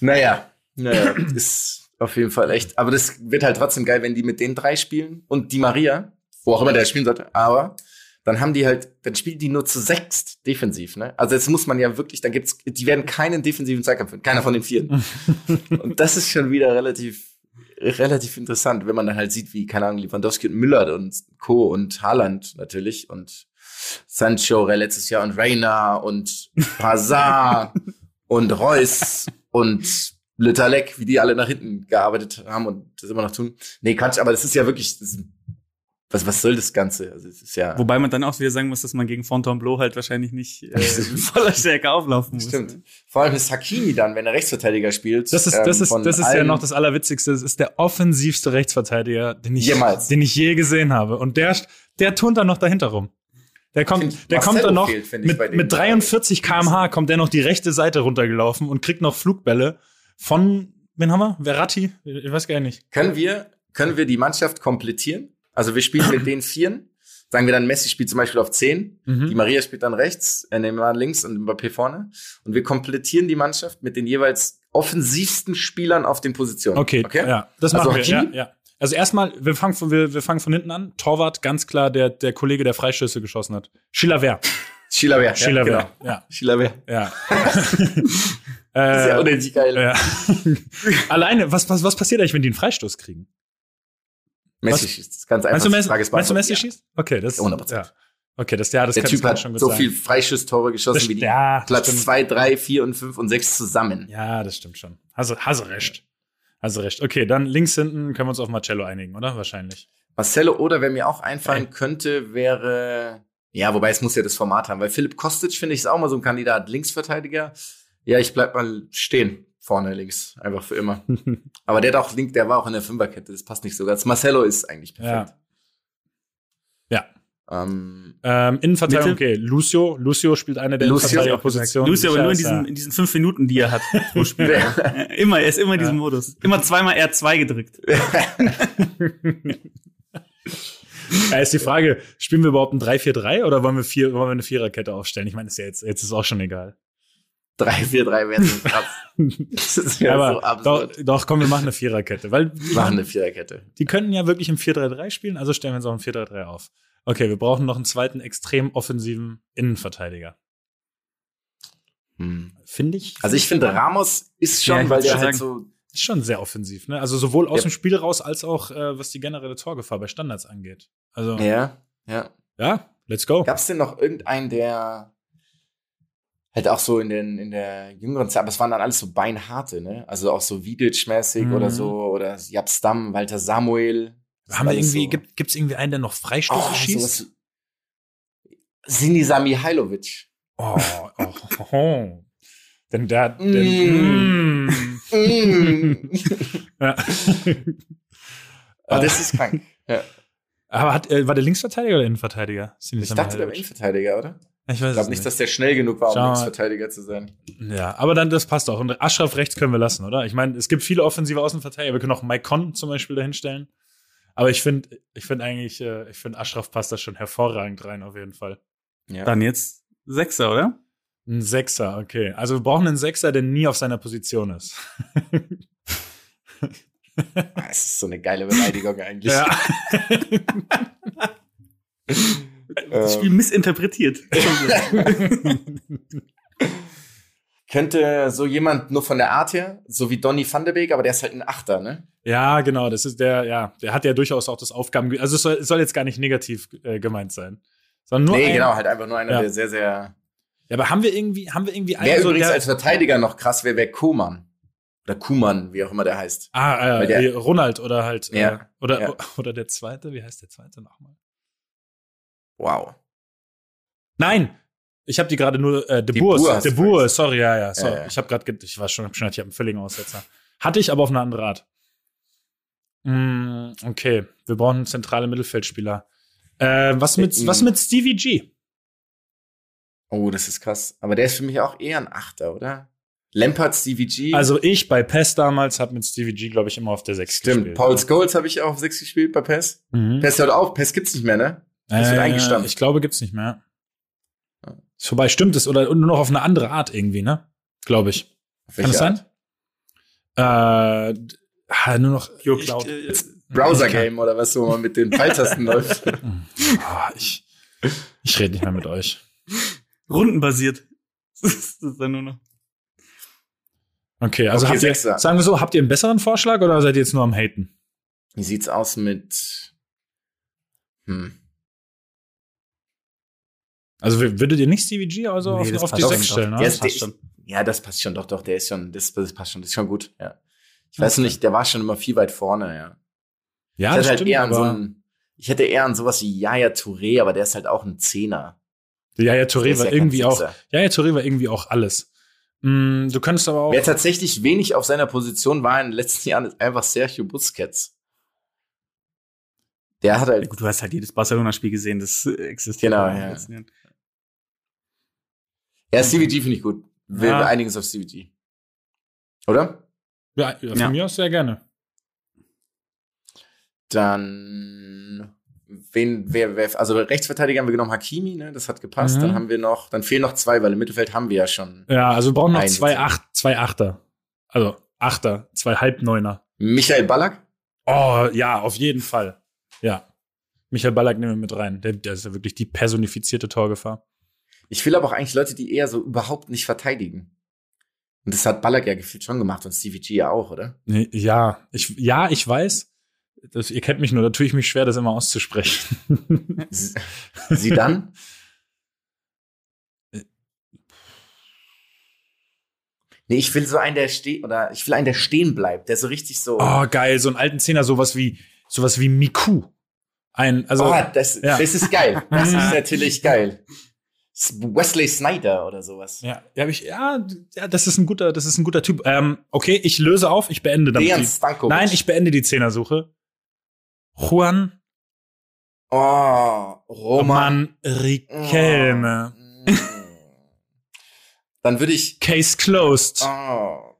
Speaker 5: Naja, naja, ist auf jeden Fall echt. Aber das wird halt trotzdem geil, wenn die mit den drei spielen und die Maria, wo auch immer der spielen sollte, aber dann haben die halt, dann spielen die nur zu sechst defensiv, ne? Also jetzt muss man ja wirklich, dann gibt's, die werden keinen defensiven Zweikampf finden, keiner von den vier. und das ist schon wieder relativ, relativ interessant, wenn man dann halt sieht, wie, keine Ahnung, Lewandowski und Müller und Co. und Haaland natürlich und Sancho letztes Jahr und Reina und Hazard und Reus und Le Talek, wie die alle nach hinten gearbeitet haben und das immer noch tun. Nee, Quatsch, aber das ist ja wirklich, das ist, was, was soll das Ganze? Also, es ist ja.
Speaker 6: Wobei man dann auch wieder sagen muss, dass man gegen Fontainebleau halt wahrscheinlich nicht äh, voller Stärke auflaufen muss.
Speaker 5: Stimmt. Vor allem ist Hakimi dann, wenn er Rechtsverteidiger spielt.
Speaker 4: Das ist, das
Speaker 5: ähm,
Speaker 4: ist, das ist ja noch das Allerwitzigste. Das ist der offensivste Rechtsverteidiger, den ich,
Speaker 5: Jemals.
Speaker 4: den ich je gesehen habe. Und der, der turnt dann noch dahinter rum. Der kommt,
Speaker 5: find,
Speaker 4: der kommt dann noch
Speaker 5: fehlt,
Speaker 4: mit, mit 43 kmh kommt der noch die rechte Seite runtergelaufen und kriegt noch Flugbälle von, wen haben wir? Verratti? Ich weiß gar nicht.
Speaker 5: Können wir, können wir die Mannschaft komplettieren? Also wir spielen mit den Vieren. Sagen wir dann, Messi spielt zum Beispiel auf 10,
Speaker 4: Mhm.
Speaker 5: die Maria spielt dann rechts, Neymar links und Mbappé vorne. Und wir komplettieren die Mannschaft mit den jeweils offensivsten Spielern auf den Positionen.
Speaker 4: Okay,
Speaker 5: okay?
Speaker 4: ja, das
Speaker 5: Also
Speaker 4: machen wir. Ja, ja. Also erstmal, wir fangen von, wir, wir fangen von hinten an. Torwart, ganz klar, der, der Kollege, der Freistöße geschossen hat. Chilavert.
Speaker 5: Chilavert.
Speaker 4: Chilavert,
Speaker 5: Ja,
Speaker 4: ja.
Speaker 5: genau.
Speaker 4: Ja.
Speaker 5: Das ist ja
Speaker 4: äh,
Speaker 5: unendlich geil.
Speaker 4: ja. Alleine, was, was, was passiert eigentlich, wenn die einen Freistoß kriegen?
Speaker 5: Messi schießt. Das ist ganz einfach.
Speaker 4: Meinst du, Messi,
Speaker 5: Frage ist
Speaker 4: meinst du Messi
Speaker 5: beantwortet.
Speaker 4: schießt? Okay, das
Speaker 5: 100%.
Speaker 4: Ja. Okay, das, ja, das
Speaker 5: Der
Speaker 4: kann,
Speaker 5: Typ
Speaker 4: das
Speaker 5: hat
Speaker 4: schon
Speaker 5: so
Speaker 4: sein.
Speaker 5: viel Freischusstore geschossen
Speaker 4: Das-
Speaker 5: wie die
Speaker 4: ja,
Speaker 5: Platz
Speaker 4: stimmt.
Speaker 5: 2, 3, 4 und 5 und 6 zusammen.
Speaker 4: Ja, das stimmt schon. Also, hast du recht. Hast du recht. Okay, dann links hinten können wir uns auf Marcello einigen, oder? Wahrscheinlich.
Speaker 5: Marcelo oder wer mir auch einfallen könnte, wäre, ja, wobei es muss ja das Format haben, weil Philipp Kostic finde ich ist auch mal so ein Kandidat, Linksverteidiger. Ja, ich bleib mal stehen, vorne links, einfach für immer. Aber der hat auch link, der war auch in der Fünferkette, das passt nicht so ganz. Marcelo ist eigentlich perfekt.
Speaker 4: Ja.
Speaker 5: Ähm,
Speaker 4: Ähm, Innenverteidigung,
Speaker 6: Mitte?
Speaker 4: okay. Lucio, Lucio spielt eine der
Speaker 5: Lucio,
Speaker 4: Innenverteidigerpositionen.
Speaker 6: Lucio, aber nur in diesen, in diesen fünf Minuten, die er hat pro Spiel. Äh, immer, er ist immer in diesem Modus. Immer zweimal R2 gedrückt.
Speaker 4: er- Da ist die Frage, spielen wir überhaupt ein 3-4-3 oder wollen wir, vier, wollen wir eine Viererkette aufstellen? Ich meine, ist ja jetzt, jetzt ist auch schon egal.
Speaker 5: 3-4-3 wäre so krass. das ist ja
Speaker 4: Aber
Speaker 5: so
Speaker 4: doch,
Speaker 5: absurd.
Speaker 4: doch, komm, wir machen eine Viererkette. Weil
Speaker 5: Machen eine Viererkette.
Speaker 4: die könnten ja wirklich im 4-3-3 spielen, also stellen wir uns auch ein 4-3-3 auf. Okay, wir brauchen noch einen zweiten extrem offensiven Innenverteidiger.
Speaker 5: Hm.
Speaker 4: Finde ich.
Speaker 5: Also ich finde, Ramos ist schon,
Speaker 6: Ja, ich
Speaker 5: weil der halt
Speaker 6: sagen.
Speaker 5: so.
Speaker 4: Ist schon sehr offensiv, ne? Also sowohl aus
Speaker 5: Ja.
Speaker 4: dem Spiel raus als auch äh, was die generelle Torgefahr bei Standards angeht. Also ja,
Speaker 5: Ja, ja.
Speaker 4: let's go.
Speaker 5: Gab es denn noch irgendeinen, der halt auch so in, den, in der jüngeren Zeit, aber es waren dann alles so beinharte, ne? Also auch so Vidic-mäßig
Speaker 4: Mhm.
Speaker 5: oder so, oder Jab Stam, Walter Samuel.
Speaker 4: Haben wir irgendwie,
Speaker 5: so,
Speaker 4: gibt gibt's irgendwie einen, der noch Freistöße
Speaker 5: oh,
Speaker 4: schießt?
Speaker 5: sowas wie- Sinisa Mihailovic.
Speaker 4: Oh, oh, oh, oh. Denn der,
Speaker 5: Mm.
Speaker 4: denn, mm.
Speaker 5: Mm.
Speaker 4: ja.
Speaker 5: Ah, das ist krank. Ja.
Speaker 4: Aber hat, äh, war der Linksverteidiger oder Innenverteidiger?
Speaker 5: Ich dachte, der war Innenverteidiger, oder?
Speaker 4: Ich weiß
Speaker 5: Ich glaube
Speaker 4: es
Speaker 5: nicht, dass der schnell genug war, um. Linksverteidiger zu sein.
Speaker 4: Ja, aber dann, das passt auch. Und Aschraf rechts können wir lassen, oder? Ich meine, es gibt viele offensive Außenverteidiger. Wir können auch Mike Conn zum Beispiel dahinstellen. Aber ich finde, ich finde eigentlich, äh, ich finde Aschraf passt da schon hervorragend rein, auf jeden Fall.
Speaker 5: Ja.
Speaker 6: Dann jetzt Sechser, oder?
Speaker 4: Ein Sechser, okay. Also wir brauchen einen Sechser, der nie auf seiner Position ist.
Speaker 5: Ah, Das ist so eine geile Beleidigung eigentlich.
Speaker 4: ja.
Speaker 6: Das Spiel missinterpretiert.
Speaker 5: Könnte so jemand nur von der Art her, so wie Donny van de Beek, aber der ist halt ein Achter, ne?
Speaker 4: ja, genau. Das ist der, ja, der hat ja durchaus auch das Aufgaben. Also es soll, es soll jetzt gar nicht negativ äh, gemeint sein. Sondern nur
Speaker 5: nee,
Speaker 4: ein,
Speaker 5: genau, halt einfach nur einer,
Speaker 4: Ja.
Speaker 5: der sehr, sehr.
Speaker 4: Ja, aber haben wir irgendwie, haben wir irgendwie
Speaker 5: Wer
Speaker 4: so,
Speaker 5: übrigens als Verteidiger noch krass wäre, wäre Kuman. Oder Kuman, wie auch immer der heißt.
Speaker 4: Ah, äh,
Speaker 5: der-
Speaker 4: Ronald oder halt, äh,
Speaker 5: Ja,
Speaker 4: oder,
Speaker 5: ja.
Speaker 4: oder der zweite, wie heißt der zweite nochmal?
Speaker 5: Wow.
Speaker 4: Nein! Ich habe die gerade nur, äh, De Boer, De Boer, sorry, ja, ja, sorry.
Speaker 5: Ja.
Speaker 4: Ich habe gerade, ich war schon, schon ich habe einen völligen Aussetzer. Hatte ich, aber auf eine andere Art. Mm, okay, wir brauchen einen zentralen Mittelfeldspieler. Äh, was mit, was mit Stevie G?
Speaker 5: Oh, das ist krass. Aber der ist für mich auch eher ein Achter, oder? Lampard, Stevie G.
Speaker 4: Also ich bei PES damals habe mit Stevie G, glaube ich, immer auf der 6
Speaker 5: Stimmt.
Speaker 4: gespielt.
Speaker 5: Paul Scholes habe ich auch auf 6 gespielt bei PES.
Speaker 4: Mhm.
Speaker 5: PES hört auf. PES gibt's nicht mehr, ne? Das wird
Speaker 4: Äh,
Speaker 5: eingestampft.
Speaker 4: Ich glaube, gibt's nicht mehr. Ist vorbei, stimmt es. Oder nur noch auf eine andere Art irgendwie, ne? Glaube ich. Kann das sein? Äh, ah, nur noch ich-
Speaker 6: Cloud.
Speaker 4: äh,
Speaker 5: Browser-Game oder was, wo man mit den Pfeiltasten läuft.
Speaker 4: Ah, ich ich rede nicht mehr mit euch.
Speaker 6: Rundenbasiert. Das ist dann nur noch.
Speaker 4: Okay, also
Speaker 5: Okay,
Speaker 4: habt ihr,
Speaker 5: Sechser.
Speaker 4: sagen wir so, habt ihr einen besseren Vorschlag oder seid ihr jetzt nur am Haten?
Speaker 5: Wie sieht's aus mit. Hm.
Speaker 4: Also würdet ihr nicht Stevie G also
Speaker 6: Nee,
Speaker 4: auf,
Speaker 6: das
Speaker 4: auf die
Speaker 6: passt
Speaker 4: Sechs
Speaker 6: schon,
Speaker 4: stellen,
Speaker 6: doch.
Speaker 4: oder?
Speaker 5: Ja,
Speaker 6: das passt schon.
Speaker 5: Ja, das passt schon, doch, doch, der ist schon, das, das passt schon, das ist schon gut, ja. Ich weiß nicht, der war schon immer viel weit vorne, ja.
Speaker 4: Ja,
Speaker 5: ich
Speaker 4: das
Speaker 5: hätte halt
Speaker 4: stimmt,
Speaker 5: eher an so
Speaker 4: aber
Speaker 5: ein, ich hätte eher an sowas wie Yaya Touré, aber der ist halt auch ein Zehner.
Speaker 4: Ja, ja,
Speaker 5: Der
Speaker 4: Touré war
Speaker 5: ja
Speaker 4: irgendwie auch, ja, Touré war irgendwie auch alles. Mm, du könntest aber auch,
Speaker 5: Wer tatsächlich wenig auf seiner Position war in den letzten Jahren, ist einfach Sergio Busquets. Der hat
Speaker 6: Ja,
Speaker 5: halt,
Speaker 6: gut, du hast halt jedes Barcelona-Spiel gesehen, das existiert.
Speaker 5: Genau, ja.
Speaker 6: letzten Jahren.
Speaker 5: ja, CVG finde ich gut. Wir
Speaker 4: Ja.
Speaker 5: uns auf CVG. Oder?
Speaker 4: ja, ja, von
Speaker 6: Ja.
Speaker 4: mir aus sehr gerne.
Speaker 5: Dann, wen, wer, wer, also Rechtsverteidiger haben wir genommen Hakimi, ne, das hat gepasst.
Speaker 4: Mhm.
Speaker 5: Dann haben wir noch, dann fehlen noch zwei, weil im Mittelfeld haben wir ja schon
Speaker 4: Ja, also wir brauchen noch zwei. Acht, zwei Achter. Also Achter, zwei Halbneuner.
Speaker 5: Michael Ballack.
Speaker 4: Oh, ja, auf jeden Fall. Ja. Michael Ballack nehmen wir mit rein. Der, der ist ja wirklich die personifizierte Torgefahr.
Speaker 5: Ich will aber auch eigentlich Leute, die eher so überhaupt nicht verteidigen. Und das hat Ballack ja gefühlt schon gemacht und Stevie G ja auch, oder?
Speaker 4: Ja, ich, ja, ich weiß. Das, ihr kennt mich nur, da tue ich mich schwer, das immer auszusprechen.
Speaker 5: Sie dann? Nee, ich will so einen, der steht, oder ich will einen, der stehen bleibt, der so richtig so.
Speaker 4: oh, geil, so ein alten Zehner, sowas wie, sowas wie Miku. Ein, also,
Speaker 5: oh, das,
Speaker 4: ja.
Speaker 5: das ist geil. Das ist natürlich geil. Wesley Snyder oder sowas.
Speaker 4: ja, ja, ich, ja, ja, das ist ein guter, das ist ein guter Typ. Ähm, okay, ich löse auf, ich beende damit.
Speaker 5: Dejan Stankovic.
Speaker 4: Nein, ich beende die Zehnersuche. Juan
Speaker 5: Oh, Roman.
Speaker 4: Roman Riquelme.
Speaker 5: Oh. Dann würde ich.
Speaker 4: Case closed.
Speaker 5: Oh.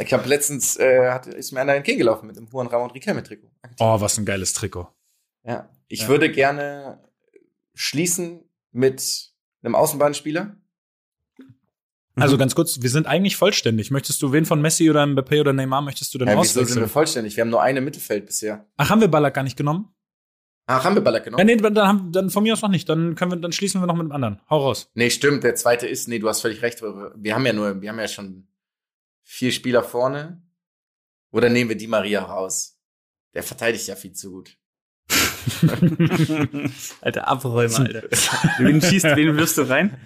Speaker 5: Ich habe letztens äh, hat, ist mir einer entgegengelaufen mit dem Juan Ramon Riquelme Trikot.
Speaker 4: Oh, was ein geiles Trikot.
Speaker 5: Ja, ich
Speaker 4: Ja.
Speaker 5: würde gerne schließen mit einem Außenbahnspieler.
Speaker 4: Also ganz kurz, wir sind eigentlich vollständig. Möchtest du wen von Messi oder Mbappé oder Neymar möchtest du denn
Speaker 5: Ja, wieso sind wir
Speaker 4: auswechseln?
Speaker 5: vollständig? Wir haben nur eine Mittelfeld bisher.
Speaker 4: Ach, haben wir Ballack gar nicht genommen?
Speaker 5: Ach, haben wir Ballack
Speaker 4: Ja,
Speaker 5: genommen?
Speaker 4: nee, dann, haben, dann von mir aus noch nicht. Dann können wir, dann schließen wir noch mit dem anderen. Hau raus.
Speaker 5: Nee, stimmt, der zweite ist, nee, du hast völlig recht. Wir haben ja nur, wir haben ja schon vier Spieler vorne. Oder nehmen wir die Maria raus? Der verteidigt ja viel zu gut.
Speaker 6: Alter, Abräumer, Alter. wen schießt, wen wirfst du rein?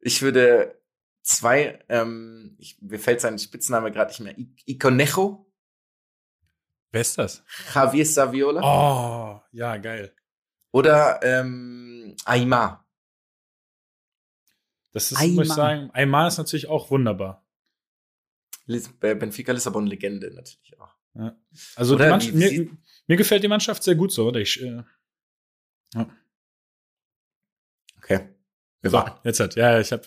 Speaker 5: Ich würde zwei, ähm, ich, mir fällt sein Spitzname gerade nicht mehr, I Iconejo,
Speaker 4: Wer ist das?
Speaker 5: Javier Saviola
Speaker 4: Oh, ja, geil.
Speaker 5: oder ähm, Aymar.
Speaker 4: Das ist,
Speaker 6: Aymar.
Speaker 4: muss ich sagen, Aymar ist natürlich auch wunderbar.
Speaker 5: Lis äh, Benfica Lissabon Legende natürlich auch.
Speaker 4: Also Mannschaft,
Speaker 5: wie
Speaker 4: mir, mir gefällt die Mannschaft sehr gut so. Oder ich, äh,
Speaker 5: Okay.
Speaker 4: So, jetzt halt. Ja, ich habe,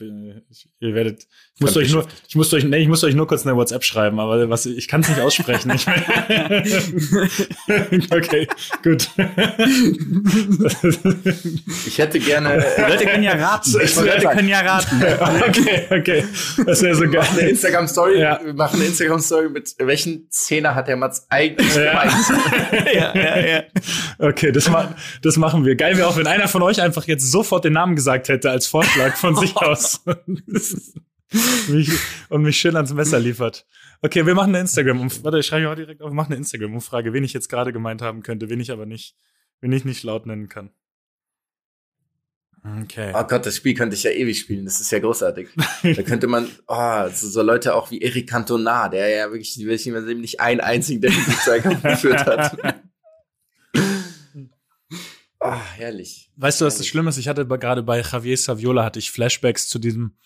Speaker 4: ihr werdet, ich muss euch nur, ich muss euch, nee, ich muss euch nur kurz eine WhatsApp schreiben, aber was, ich kann es nicht aussprechen. Okay, gut.
Speaker 5: Ich hätte gerne
Speaker 6: Die Leute können ja raten.
Speaker 5: Ich
Speaker 6: Die Leute
Speaker 5: sagen.
Speaker 6: können ja raten.
Speaker 4: okay, okay. Das wäre so
Speaker 5: eine
Speaker 4: geil.
Speaker 5: Instagram-Story.
Speaker 4: Ja.
Speaker 5: Wir machen eine Instagram-Story mit welchen Zehner hat der Mats eigentlich
Speaker 4: Ja.
Speaker 5: gemeint?
Speaker 6: ja, ja, ja.
Speaker 4: Okay, das, ma das machen wir. Geil wäre auch, wenn einer von euch einfach jetzt sofort den Namen gesagt hätte als Vorschlag von sich aus. mich, und mich schön ans Messer liefert. Okay, wir machen eine Instagram. -Umf Warte, ich schreibe auch direkt auf. Wir machen eine Instagram-Umfrage, wen ich jetzt gerade gemeint haben könnte, wen ich aber nicht, wen ich nicht laut nennen kann. Okay.
Speaker 5: Oh Gott, das Spiel könnte ich ja ewig spielen. Das ist ja großartig. Da könnte man, oh, so, so Leute auch wie Eric Cantona, der ja wirklich, will ich nicht nicht einen einzigen Defensivzweikampf geführt hat. Ah, herrlich.
Speaker 4: Weißt du, was das Schlimme ist? Ich hatte gerade bei Javier Saviola hatte ich Flashbacks zu diesem,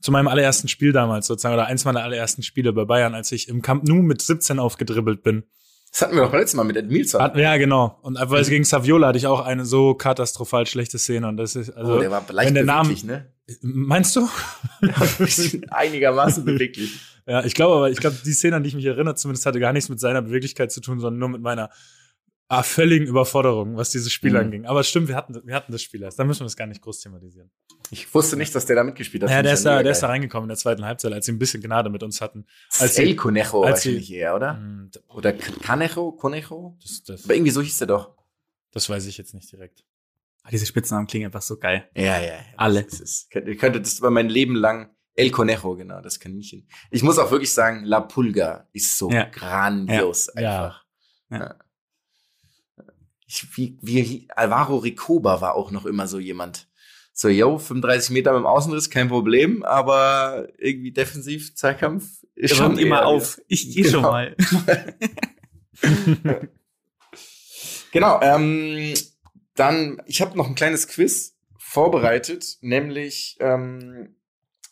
Speaker 4: zu meinem allerersten Spiel damals sozusagen, oder eins meiner allerersten Spiele bei Bayern, als ich im Camp Nou mit 17 aufgedribbelt bin.
Speaker 5: Das hatten wir doch letztes Mal mit Ed.
Speaker 4: Hat, ja, genau. Und einfach weil es gegen Saviola hatte ich auch eine so katastrophal schlechte Szene. Und das ist, also,
Speaker 5: oh, der war leicht
Speaker 4: der Name-
Speaker 5: ne?
Speaker 4: meinst du?
Speaker 5: Einigermaßen beweglich.
Speaker 4: Ja, ich glaube aber, ich glaube, die Szene, an die ich mich erinnere, zumindest hatte gar nichts mit seiner Beweglichkeit zu tun, sondern nur mit meiner ah, völligen Überforderung, was dieses Spiel
Speaker 5: Mhm.
Speaker 4: anging. Aber stimmt, wir hatten, wir hatten das Spiel erst. Da müssen wir es gar nicht groß thematisieren.
Speaker 5: Ich wusste nicht, dass der da mitgespielt hat.
Speaker 4: Ja, der ist da, der ist da reingekommen in der zweiten Halbzeit, als sie ein bisschen Gnade mit uns hatten. als sie-
Speaker 5: El Conejo
Speaker 4: als sie-
Speaker 5: wahrscheinlich eher, oder?
Speaker 4: Mm,
Speaker 5: Oder Canejo? Conejo?
Speaker 4: Das, das,
Speaker 5: Aber irgendwie so hieß der doch.
Speaker 4: das weiß ich jetzt nicht direkt.
Speaker 6: Ah, Diese Spitznamen klingen einfach so geil.
Speaker 5: Ja, ja. ja.
Speaker 6: Alle.
Speaker 5: Das ist, ich könnte das über mein Leben lang El Conejo, genau, das Kaninchen. Ich muss auch wirklich sagen, La Pulga ist so
Speaker 6: Ja.
Speaker 5: grandios
Speaker 4: Ja.
Speaker 5: einfach.
Speaker 6: Ja.
Speaker 5: Ich, wie, wie, Alvaro Ricoba war auch noch immer so jemand. So, yo, 35 Meter mit dem Außenriss, kein Problem, aber irgendwie defensiv, Zweikampf ist schon
Speaker 6: immer auf. Ich gehe schon
Speaker 5: Genau.
Speaker 6: mal.
Speaker 5: Genau, ähm, dann, ich habe noch ein kleines Quiz vorbereitet, nämlich ähm,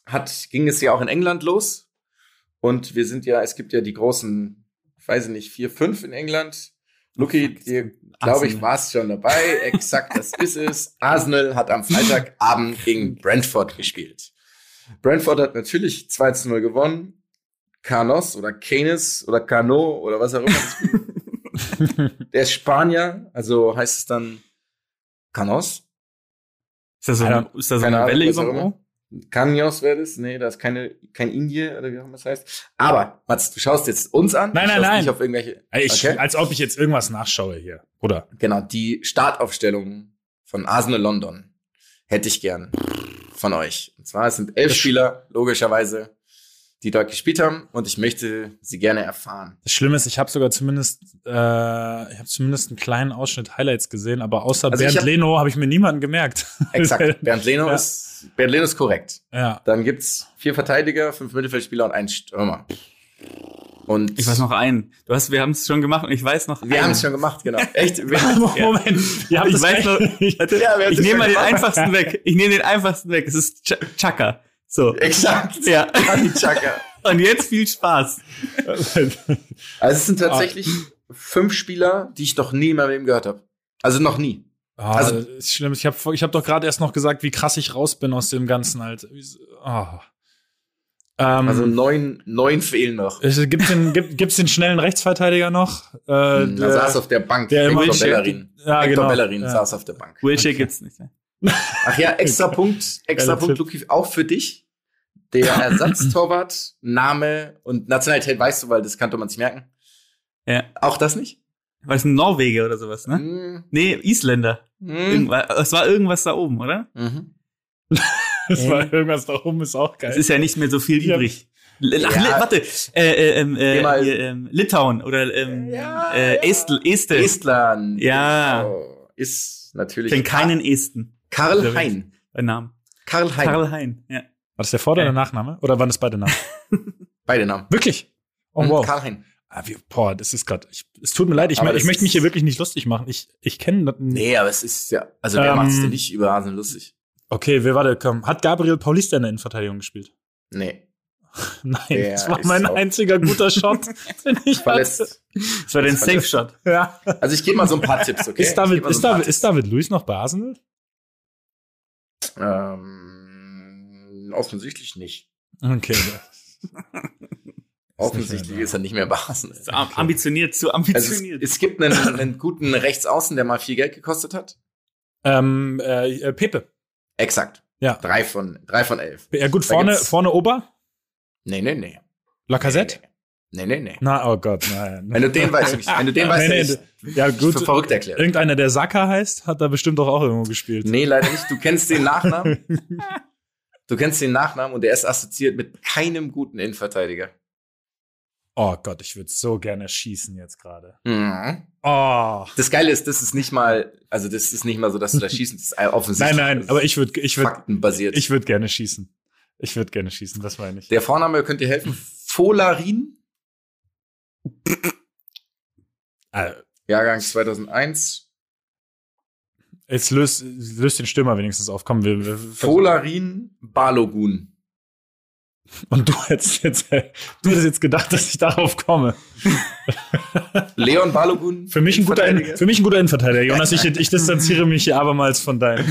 Speaker 5: hat, ging es ja auch in England los und wir sind ja, es gibt ja die großen, ich weiß nicht, vier, fünf in England. Lucky, dir, glaube ich, warst schon dabei. Exakt, das ist es. Arsenal hat am Freitagabend gegen Brentford gespielt. Brentford hat natürlich 2 zu 0 gewonnen. Canos oder Canis oder Cano oder was auch immer. Der ist Spanier, also heißt es dann Canos.
Speaker 6: Ist da so,
Speaker 4: Keine-
Speaker 6: ist da so eine Welle
Speaker 5: was Canos wäre das. Nee, da ist keine, kein Indie oder wie auch immer das heißt. Aber, Mats, du schaust jetzt uns an.
Speaker 4: Nein, nein, nein.
Speaker 5: Nicht auf irgendwelche.
Speaker 4: Ich,
Speaker 5: Okay.
Speaker 4: Als ob ich jetzt irgendwas nachschaue hier. Oder?
Speaker 5: Genau, die Startaufstellung von Arsenal London hätte ich gern von euch. Und zwar es sind elf Spieler, logischerweise, die dort gespielt haben und ich möchte sie gerne erfahren.
Speaker 4: Das Schlimme ist, ich habe sogar zumindest, äh, ich habe zumindest einen kleinen Ausschnitt Highlights gesehen, aber außer
Speaker 5: Also
Speaker 4: Bernd
Speaker 5: hab-
Speaker 4: Leno habe ich mir niemanden gemerkt.
Speaker 5: Exakt. Bernd Leno
Speaker 4: Ja.
Speaker 5: ist, Bernd Leno ist korrekt.
Speaker 4: ja.
Speaker 5: Dann gibt's vier Verteidiger, fünf Mittelfeldspieler und einen Stürmer. Und
Speaker 6: Ich weiß noch einen. Du hast, wir haben es schon gemacht und ich weiß noch
Speaker 5: wir
Speaker 6: einen.
Speaker 5: haben es schon gemacht, genau. Echt? Wir,
Speaker 4: Moment, habt
Speaker 6: Ich weiß noch-
Speaker 4: ich,
Speaker 5: Ja,
Speaker 6: Ich nehme mal den einfachsten weg. Ich nehme den einfachsten weg. Es ist Ch Chaka. So.
Speaker 5: Exakt.
Speaker 6: Ja.
Speaker 5: Xhaka.
Speaker 6: Und jetzt viel Spaß.
Speaker 5: Also es sind tatsächlich fünf Spieler, die ich noch nie in meinem Leben gehört habe. Also noch nie.
Speaker 4: Ah,
Speaker 5: Also-
Speaker 4: ist schlimm. Ich habe ich hab doch gerade erst noch gesagt, wie krass ich raus bin aus dem Ganzen halt. Oh. Ähm,
Speaker 5: Also neun, neun fehlen noch.
Speaker 4: es gibt den, gibt, gibt's den schnellen Rechtsverteidiger noch? Äh,
Speaker 5: Hm,
Speaker 4: der-
Speaker 5: er saß auf der Bank.
Speaker 4: der
Speaker 5: Hector Bellerin.
Speaker 4: Ja,
Speaker 5: Hector
Speaker 4: genau.
Speaker 5: Bellerin
Speaker 4: Ja.
Speaker 5: saß auf der Bank.
Speaker 6: Wilshere
Speaker 4: Okay.
Speaker 6: gibt's nicht. Ne?
Speaker 5: Ach ja, extra Punkt, extra Punkt. Luki, auch für dich. Der Ersatztorwart, Name und Nationalität weißt du, weil das kann man sich merken.
Speaker 6: Ja.
Speaker 5: Auch das nicht?
Speaker 6: War das ein Norweger oder sowas, ne?
Speaker 5: Hm,
Speaker 6: Nee, Isländer.
Speaker 5: hm,
Speaker 6: Irgendwas, es war irgendwas da oben, oder?
Speaker 5: mhm.
Speaker 4: das war irgendwas da oben, ist auch
Speaker 6: Es
Speaker 4: geil.
Speaker 6: ist ja nicht mehr so viel
Speaker 4: Ja.
Speaker 6: übrig. L Ach,
Speaker 5: Ja.
Speaker 6: Li- warte, äh, äh, ähm, äh, hier, ähm, Litauen oder ähm,
Speaker 5: Ja,
Speaker 6: äh,
Speaker 5: ja.
Speaker 6: Estel, Estel.
Speaker 5: Estland.
Speaker 6: Ja.
Speaker 5: Oh, ist natürlich.
Speaker 6: Ich kenn keinen Esten
Speaker 5: Karl Hein.
Speaker 6: bei Namen.
Speaker 5: Karl Hein.
Speaker 6: Karl Hein, ja.
Speaker 4: War das der Vor- oder der
Speaker 6: Äh.
Speaker 4: Nachname? Oder waren das beide Namen?
Speaker 5: Beide Namen.
Speaker 4: Wirklich? Oh,
Speaker 5: Mhm,
Speaker 4: wow.
Speaker 5: Karl Hein.
Speaker 4: Ah, wie, boah, das ist gerade. Es tut mir leid, ich, mein, ich möchte mich hier wirklich nicht lustig machen. Ich, ich kenne das.
Speaker 5: Nee, aber es ist ja, also wer
Speaker 4: Ähm,
Speaker 5: macht's denn nicht über Arsenal lustig?
Speaker 4: Okay, wer war der? Komm, hat Gabriel Paulista in der Innenverteidigung gespielt?
Speaker 5: Nee,
Speaker 4: Nein,
Speaker 5: Der
Speaker 4: das war
Speaker 5: ist
Speaker 4: mein einziger guter Shot, den ich hatte.
Speaker 5: verletzt.
Speaker 6: Das war dein
Speaker 5: Das war das-
Speaker 6: Safe-Shot.
Speaker 4: Ja.
Speaker 5: Also ich gebe mal so ein paar Tipps, okay?
Speaker 4: Ist, David,
Speaker 5: so
Speaker 4: ist,
Speaker 5: ein
Speaker 4: David,
Speaker 5: Tipps.
Speaker 4: ist David Luiz noch bei Arsenal?
Speaker 5: Ähm, offensichtlich nicht.
Speaker 4: Okay.
Speaker 5: Offensichtlich ist er nicht mehr bei Arsenal.
Speaker 6: Zu am- Ambitioniert, zu
Speaker 5: Also es,
Speaker 6: ambitioniert.
Speaker 5: es gibt einen, einen guten Rechtsaußen, der mal viel Geld gekostet hat.
Speaker 4: ähm, äh, äh, Pepe.
Speaker 5: Exakt.
Speaker 4: Ja.
Speaker 5: Drei von, drei von elf.
Speaker 4: Ja, gut,
Speaker 5: Da
Speaker 4: vorne, vorne Ober?
Speaker 5: Nee, nee, nee.
Speaker 4: Lacazette?
Speaker 5: Nee, nee, nee.
Speaker 4: Na, oh Gott, nein.
Speaker 5: Wenn du den weißt, wenn du den weißt,
Speaker 4: Nee,
Speaker 5: nee,
Speaker 4: nee, Ja,
Speaker 5: gut. für verrückt erklärt.
Speaker 4: Irgendeiner, der Saka heißt, hat da bestimmt doch auch irgendwo gespielt.
Speaker 5: Nee, leider nicht. Du kennst den Nachnamen. Du kennst den Nachnamen und der ist assoziiert mit keinem guten Innenverteidiger.
Speaker 4: Oh Gott, ich würde so gerne schießen jetzt gerade.
Speaker 5: Mhm.
Speaker 4: Oh.
Speaker 5: Das Geile ist, das ist nicht mal, also das ist nicht mal so, dass du da schießen, das ist offensichtlich.
Speaker 4: Nein, nein, aber ich würde ich würd,
Speaker 5: faktenbasiert.
Speaker 4: ich würd gerne schießen. Ich würde gerne schießen, das meine ich.
Speaker 5: Der Vorname könnte dir helfen. Folarin, Jahrgang 2001.
Speaker 4: jetzt löst, löst den Stürmer wenigstens auf. Komm, wir, wir
Speaker 5: Folarin Balogun.
Speaker 4: Und du hättest jetzt, du hättest jetzt gedacht, dass ich darauf komme.
Speaker 5: Leon Balogun.
Speaker 4: Für mich ein guter, für mich ein guter Innenverteidiger. Jonas, ich, ich distanziere mich hier abermals von deinen,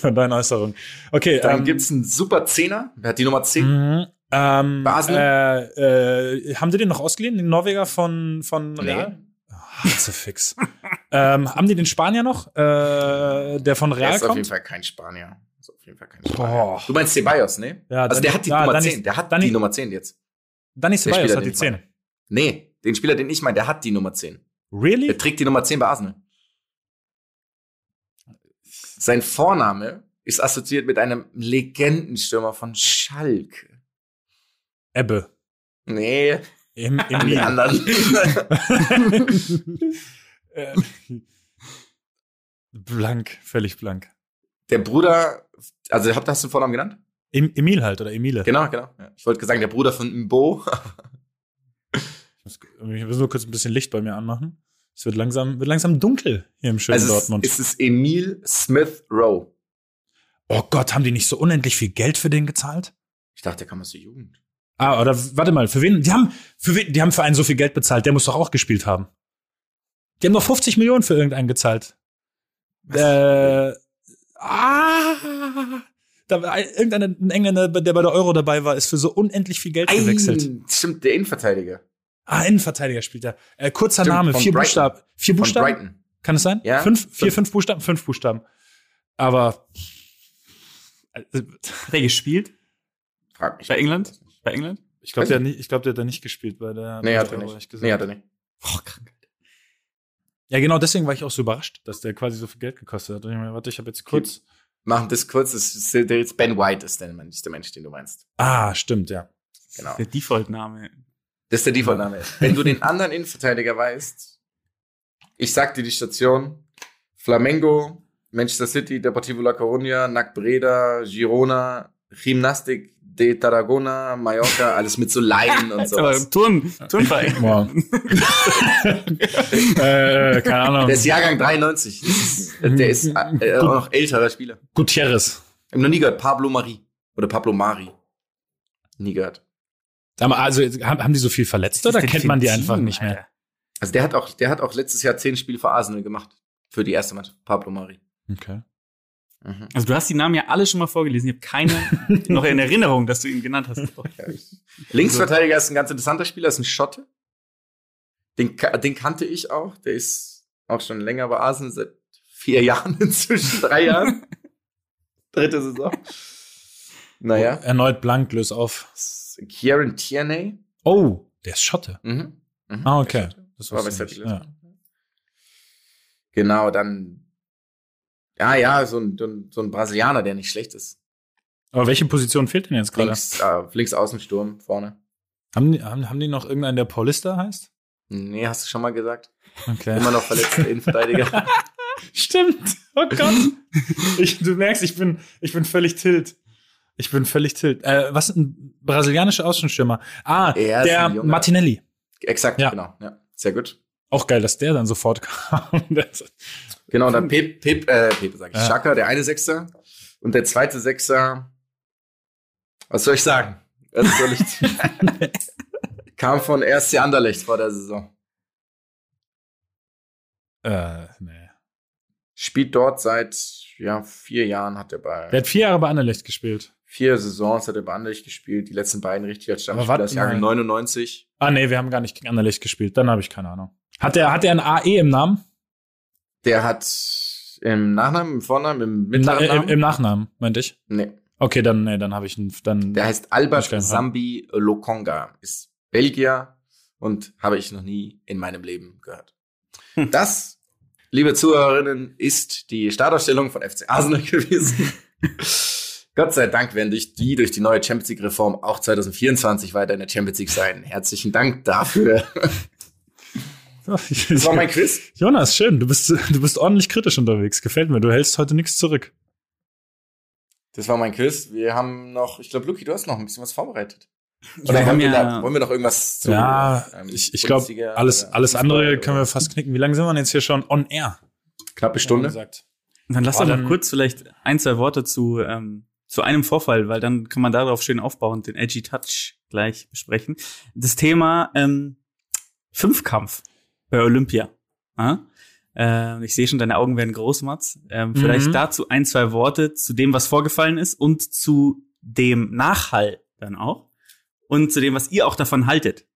Speaker 4: von deinen Äußerungen. Okay,
Speaker 5: Dann
Speaker 4: ähm,
Speaker 5: gibt's einen super Zehner. Wer hat die Nummer 10?
Speaker 4: Ähm,
Speaker 5: Basel?
Speaker 4: äh, äh, haben die den noch ausgeliehen, den Norweger von, von Real? Nee. zu fix. ähm, haben die den Spanier noch, äh, der von
Speaker 5: Der
Speaker 4: Real
Speaker 5: ist auf jeden
Speaker 4: kommt?
Speaker 5: Fall kein Spanier. Ist auf jeden Fall kein Spanier.
Speaker 4: Boah.
Speaker 5: Du meinst Ceballos, ne?
Speaker 4: Ja,
Speaker 5: also der hat die
Speaker 4: ja,
Speaker 5: Nummer
Speaker 4: dann
Speaker 5: 10.
Speaker 4: ist-
Speaker 5: Der hat
Speaker 4: dann
Speaker 5: die Nummer 10 jetzt. Der
Speaker 4: Ceballos hat die
Speaker 5: den ich meine.
Speaker 4: 10.
Speaker 5: Nee, den Spieler, den ich meine, der hat die Nummer 10.
Speaker 4: Really?
Speaker 5: Der trägt die Nummer 10 bei Arsenal. Sein Vorname ist assoziiert mit einem Legendenstürmer von Schalke.
Speaker 4: Ebbe.
Speaker 5: Nee,
Speaker 4: Im, im
Speaker 5: die anderen.
Speaker 4: Äh, blank, völlig blank.
Speaker 5: Der Bruder, also habt hast du den Vornamen genannt?
Speaker 4: Em, Emil halt oder Emile.
Speaker 5: Genau, genau. Ich wollte sagen, der Bruder von Mbo.
Speaker 4: Ich muss, nur kurz ein bisschen Licht bei mir anmachen. Es wird langsam, wird langsam dunkel hier im schönen
Speaker 5: Also
Speaker 4: Dortmund.
Speaker 5: es ist Emil Smith Rowe.
Speaker 4: oh Gott, haben die nicht so unendlich viel Geld für den gezahlt?
Speaker 5: Ich dachte, der kam aus der Jugend.
Speaker 4: Ah, oder warte mal, für wen? Die haben für wen, die haben für einen so viel Geld bezahlt, der muss doch auch gespielt haben. Die haben doch 50 Millionen für irgendeinen gezahlt. Äh, ah, da war ein- irgendeiner ein Engländer, der bei der Euro dabei war, ist für so unendlich viel Geld gewechselt.
Speaker 5: Ein, stimmt, der Innenverteidiger.
Speaker 4: Ah, Innenverteidiger spielt er. Äh, kurzer
Speaker 5: Stimmt,
Speaker 4: Name, vier
Speaker 5: Brighton.
Speaker 4: Buchstaben. Vier
Speaker 5: Von
Speaker 4: Buchstaben?
Speaker 5: Brighton.
Speaker 4: Kann es sein?
Speaker 5: Ja.
Speaker 4: Fünf, vier,
Speaker 5: Fünf.
Speaker 4: fünf Buchstaben? Fünf Buchstaben. Aber äh,
Speaker 6: Hat er gespielt?
Speaker 5: Frag mich.
Speaker 6: Bei England? Bei England?
Speaker 4: ich glaube, der, ich glaub, der hat da nicht gespielt bei der.
Speaker 5: Nee, hat er
Speaker 4: der,
Speaker 5: nicht.
Speaker 4: gesagt.
Speaker 5: Nee, hat er nicht.
Speaker 6: Oh, krank.
Speaker 4: Ja, genau deswegen war ich auch so überrascht, dass der quasi so viel Geld gekostet hat. Und ich meine, warte, ich habe jetzt kurz.
Speaker 5: Machen das kurz. Das ist, der jetzt Ben White ist der Mensch, der Mensch, den du meinst.
Speaker 4: Ah, stimmt, ja.
Speaker 5: Genau.
Speaker 6: Der Default-Name.
Speaker 5: Das ist der Default-Name. Wenn du den anderen Innenverteidiger weißt, ich sag dir die Station, Flamengo, Manchester City, Deportivo La Coruña, NAC Breda, Girona, Gymnastik de Tarragona, Mallorca, alles mit so Leinen und sowas.
Speaker 6: Turn, Turnverein.
Speaker 4: Wow. äh, keine Ahnung.
Speaker 5: Der ist Jahrgang 93. Das ist, der ist äh, auch noch älterer Spieler.
Speaker 4: Gutierrez.
Speaker 5: Ich hab noch nie gehört. Pablo Mari. Oder Pablo Mari. Nie gehört.
Speaker 4: Sag mal, also haben, die so viel verletzt oder kennt man die
Speaker 6: Team,
Speaker 4: einfach nicht mehr?
Speaker 6: Alter?
Speaker 5: Also der hat auch, der hat auch letztes Jahr zehn Spiele für Arsenal gemacht. für die erste Mannschaft. Pablo Mari.
Speaker 4: Okay.
Speaker 5: Mhm.
Speaker 6: Also du hast die Namen ja alle schon mal vorgelesen. Ich habe keine noch in Erinnerung, dass du ihn genannt hast.
Speaker 5: Linksverteidiger ist ein ganz interessanter Spieler, ist ein Schotte. Den, den kannte ich auch. Der ist auch schon länger bei Arsenal, seit vier Jahren inzwischen, drei Jahren. Dritte Saison. Naja.
Speaker 4: Erneut blank, löse auf.
Speaker 5: Kieran Tierney.
Speaker 4: Oh, der ist Schotte.
Speaker 5: Mhm. Mhm.
Speaker 4: Ah, okay. Das
Speaker 5: war
Speaker 4: nicht. Ja.
Speaker 5: Genau, dann. Ja, ja, so ein, so ein- Brasilianer, der nicht schlecht ist.
Speaker 4: Aber welche Position fehlt denn jetzt gerade?
Speaker 5: Links, äh, links Außensturm vorne.
Speaker 4: Haben die, haben, haben die noch irgendeinen, der Paulista heißt?
Speaker 5: Nee, hast du schon mal gesagt.
Speaker 4: Okay.
Speaker 5: Immer noch verletzter Innenverteidiger.
Speaker 4: Stimmt. Oh Gott. Ich, du merkst, ich bin, ich bin völlig tilt. Ich bin völlig tilt. Äh, was ein brasilianischer Außenstürmer? Ah,
Speaker 5: Er
Speaker 4: der. Martinelli.
Speaker 5: Exakt,
Speaker 4: Ja.
Speaker 5: genau. Ja, sehr gut.
Speaker 4: Auch geil, dass der dann sofort kam.
Speaker 5: Genau, dann Pep, Pep, äh, Pep sag ich,
Speaker 4: Ja.
Speaker 5: Schaka, der eine Sechser. Und der zweite Sechser, was soll ich sagen? Was soll ich? Kam von RSC Anderlecht vor der Saison.
Speaker 4: äh, nee.
Speaker 5: Spielt dort seit, ja, vier Jahren hat er bei,
Speaker 4: Der hat vier Jahre bei Anderlecht gespielt.
Speaker 5: vier Saisons hat er bei Anderlecht gespielt, die letzten beiden richtig als Stammspieler, das Jahre
Speaker 4: mal.
Speaker 5: 99.
Speaker 4: Ah, nee, wir haben gar nicht gegen Anderlecht gespielt. Dann habe ich keine Ahnung. Hat der, hat der ein AE im Namen?
Speaker 5: Der hat im Nachnamen, im Vornamen, im
Speaker 4: Na,
Speaker 5: mittleren
Speaker 4: äh, im, im Nachnamen, meinte ich.
Speaker 5: nee.
Speaker 4: Okay, dann, nee, dann habe ich einen, dann.
Speaker 5: Der heißt Albert. Sambi Lokonga, ist Belgier und habe ich noch nie in meinem Leben gehört.
Speaker 4: Hm.
Speaker 5: Das, liebe Zuhörerinnen, ist die Startausstellung von FC Arsenal gewesen. Gott sei Dank werden durch die, durch die neue Champions League Reform auch 2024 weiter in der Champions League sein. Herzlichen Dank dafür. Das war mein Quiz.
Speaker 4: Jonas, schön. Du bist, du bist ordentlich kritisch unterwegs. Gefällt mir. Du hältst heute nichts zurück.
Speaker 5: Das war mein Quiz. Wir haben noch, ich glaube, Luki, du hast noch ein bisschen was vorbereitet.
Speaker 6: wir
Speaker 5: Oder
Speaker 6: haben
Speaker 5: wollen wir,
Speaker 6: ja-
Speaker 5: da, wollen wir noch irgendwas zu
Speaker 4: ja,
Speaker 5: ähm,
Speaker 4: ich, ich glaube, alles,
Speaker 5: oder
Speaker 4: alles andere
Speaker 5: oder-
Speaker 4: können wir fast knicken. Wie lange sind wir denn jetzt hier schon on air?
Speaker 5: Knappe Stunde.
Speaker 4: Gesagt.
Speaker 6: Dann lass doch mal kurz vielleicht ein, zwei Worte zu, ähm, zu einem Vorfall, weil dann kann man darauf schön aufbauend den Edgy Touch gleich besprechen. Das Thema ähm, Fünfkampf bei Olympia. Ja? Äh, ich sehe schon, deine Augen werden groß, Mats. Ähm, Vielleicht
Speaker 4: Mhm.
Speaker 6: dazu ein, zwei Worte zu dem, was vorgefallen ist und zu dem Nachhall dann auch und zu dem, was ihr auch davon haltet,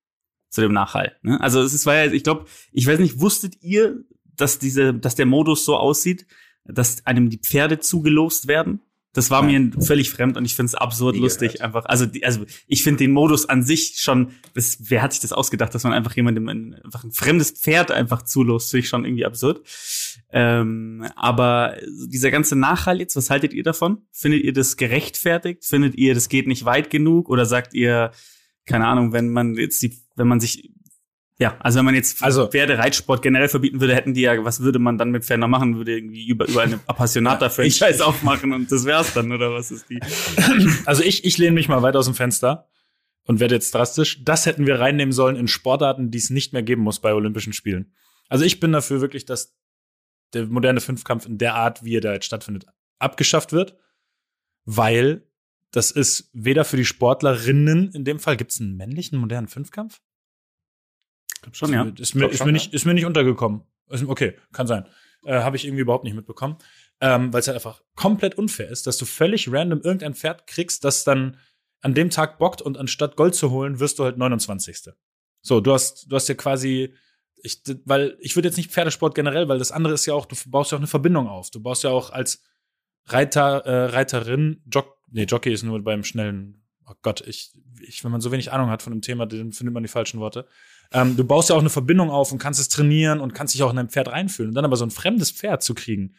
Speaker 6: zu dem Nachhall. Ne? Also es ist, war ja, ich glaube, ich weiß nicht, wusstet ihr, dass diese, dass der Modus so aussieht, dass einem die Pferde zugelost werden? Das war mir völlig fremd und ich finde es absurd
Speaker 5: Nie
Speaker 6: lustig
Speaker 5: gehört.
Speaker 6: einfach. Also, die, also ich finde den Modus an sich schon, das, wer hat sich das ausgedacht, dass man einfach jemandem ein, einfach ein fremdes Pferd einfach zulost, finde ich schon irgendwie absurd. Ähm, aber dieser ganze Nachhall jetzt, was haltet ihr davon? Findet ihr das gerechtfertigt? Findet ihr, das geht nicht weit genug? Oder sagt ihr, keine Ahnung, wenn man jetzt die, wenn man sich ja, also wenn man jetzt
Speaker 4: Also-
Speaker 6: Pferdereitsport generell verbieten würde, hätten die ja, was würde man dann mit Pferden machen? Würde irgendwie über, über eine Appassionata-Franchise aufmachen und das wär's dann, oder was ist die?
Speaker 4: Also ich, ich lehne mich mal weit aus dem Fenster und werde jetzt drastisch. Das hätten wir reinnehmen sollen in Sportarten, die es nicht mehr geben muss bei Olympischen Spielen. Also ich bin dafür wirklich, dass der moderne Fünfkampf in der Art, wie er da jetzt stattfindet, abgeschafft wird, weil das ist weder für die Sportlerinnen, in dem Fall gibt es einen männlichen modernen Fünfkampf?
Speaker 6: Ich glaub schon, ja.
Speaker 4: Ist mir, ist,
Speaker 5: schon,
Speaker 4: mir
Speaker 5: ja.
Speaker 4: nicht, ist mir nicht untergekommen. Ist, okay, kann sein. Äh, Habe ich irgendwie überhaupt nicht mitbekommen. Ähm, Weil es halt einfach komplett unfair ist, dass du völlig random irgendein Pferd kriegst, das dann an dem Tag bockt und anstatt Gold zu holen, wirst du halt 29. So, du hast, du hast ja quasi, ich, weil ich würde jetzt nicht Pferdesport generell, weil das andere ist ja auch, du baust ja auch eine Verbindung auf. Du baust ja auch als Reiter, äh, Reiterin, Jock, nee, Jockey ist nur beim schnellen, oh Gott, ich, ich, wenn man so wenig Ahnung hat von dem Thema, dann findet man die falschen Worte. Ähm, du baust ja auch eine Verbindung auf und kannst es trainieren und kannst dich auch in dein Pferd reinfühlen. Und dann aber so ein fremdes Pferd zu kriegen,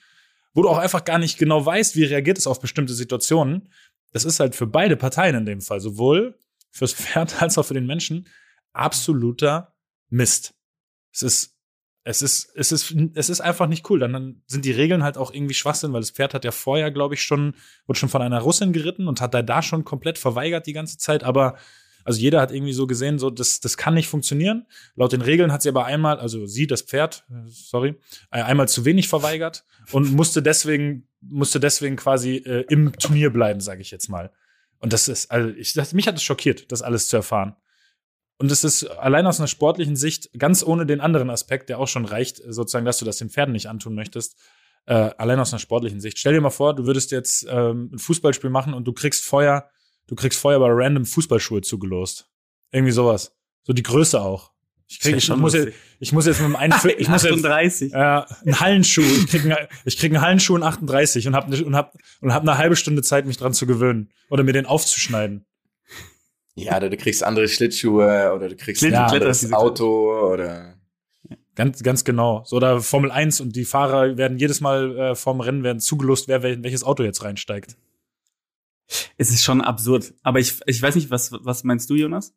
Speaker 4: wo du auch einfach gar nicht genau weißt, wie reagiert es auf bestimmte Situationen, das ist halt für beide Parteien in dem Fall, sowohl fürs Pferd als auch für den Menschen, absoluter Mist. Es ist, es ist, es ist, es ist einfach nicht cool. Dann, dann sind die Regeln halt auch irgendwie Schwachsinn, weil das Pferd hat ja vorher, glaube ich, schon, wurde schon von einer Russin geritten und hat da da schon komplett verweigert die ganze Zeit. Aber also jeder hat irgendwie so gesehen, so das, das kann nicht funktionieren. Laut den Regeln hat sie aber einmal, also sie, das Pferd, sorry, äh, einmal zu wenig verweigert und musste deswegen, musste deswegen quasi äh, im Turnier bleiben, sage ich jetzt mal. Und das ist, also ich, das, mich hat es schockiert, das alles zu erfahren. Und es ist allein aus einer sportlichen Sicht, ganz ohne den anderen Aspekt, der auch schon reicht, sozusagen, dass du das den Pferden nicht antun möchtest, äh, allein aus einer sportlichen Sicht. Stell dir mal vor, du würdest jetzt ähm, ein Fußballspiel machen und du kriegst Feuer, du kriegst Feuer bei random Fußballschuhe zugelost. Irgendwie sowas. So die Größe auch. Ich, krieg, ich, muss jetzt, ich muss jetzt mit dem einen, ich muss jetzt,
Speaker 6: 38.
Speaker 4: äh, einen Hallenschuh, ich krieg, einen, ich krieg einen Hallenschuh in 38 und hab, ne, und hab, und hab eine halbe Stunde Zeit, mich dran zu gewöhnen. Oder mir den aufzuschneiden.
Speaker 5: Ja, oder du kriegst andere Schlittschuhe oder du kriegst ein anderes Auto oder
Speaker 4: Ganz, ganz genau. So, oder Formel 1 und die Fahrer werden jedes Mal äh, vorm Rennen werden zugelost, wer welches Auto jetzt reinsteigt.
Speaker 6: Es ist schon absurd. Aber ich, ich weiß nicht, was, was meinst du, Jonas?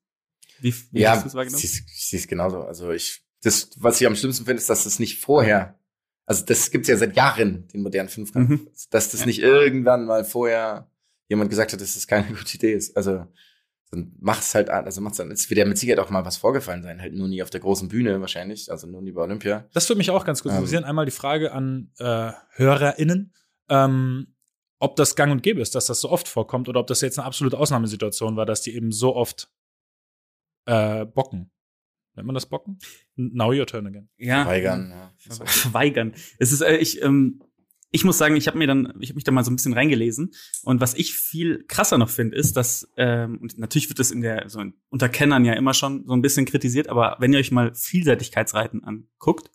Speaker 6: Wie, wie
Speaker 5: ja,
Speaker 6: hast du es wahrgenommen?
Speaker 5: ich sehe es genauso. Also ich, das, was ich am schlimmsten finde, ist, dass das nicht vorher, also das gibt's ja seit Jahren, den modernen Fünfkampf,
Speaker 6: Mhm.
Speaker 5: dass das
Speaker 6: Ja.
Speaker 5: nicht irgendwann mal vorher jemand gesagt hat, dass das keine gute Idee ist. Also dann mach's halt an, also macht's dann, es wird ja mit Sicherheit auch mal was vorgefallen sein, halt nur nie auf der großen Bühne wahrscheinlich, also nur nie bei Olympia.
Speaker 4: Das würde mich auch ganz kurz
Speaker 5: Ähm.
Speaker 4: interessieren. Einmal die Frage an äh, HörerInnen, ähm, ob das gang und gäbe ist, dass das so oft vorkommt oder ob das jetzt eine absolute Ausnahmesituation war, dass die eben so oft äh, bocken. Nennt man das Bocken? Now your turn again.
Speaker 6: ja.
Speaker 5: Weigern, ja. So.
Speaker 6: Verweigern. Es ist, äh, ich, ähm, ich muss sagen, ich habe mir dann, ich habe mich da mal so ein bisschen reingelesen und was ich viel krasser noch finde, ist, dass ähm, und natürlich wird das in der so unter Kennern ja immer schon so ein bisschen kritisiert, aber wenn ihr euch mal Vielseitigkeitsreiten anguckt,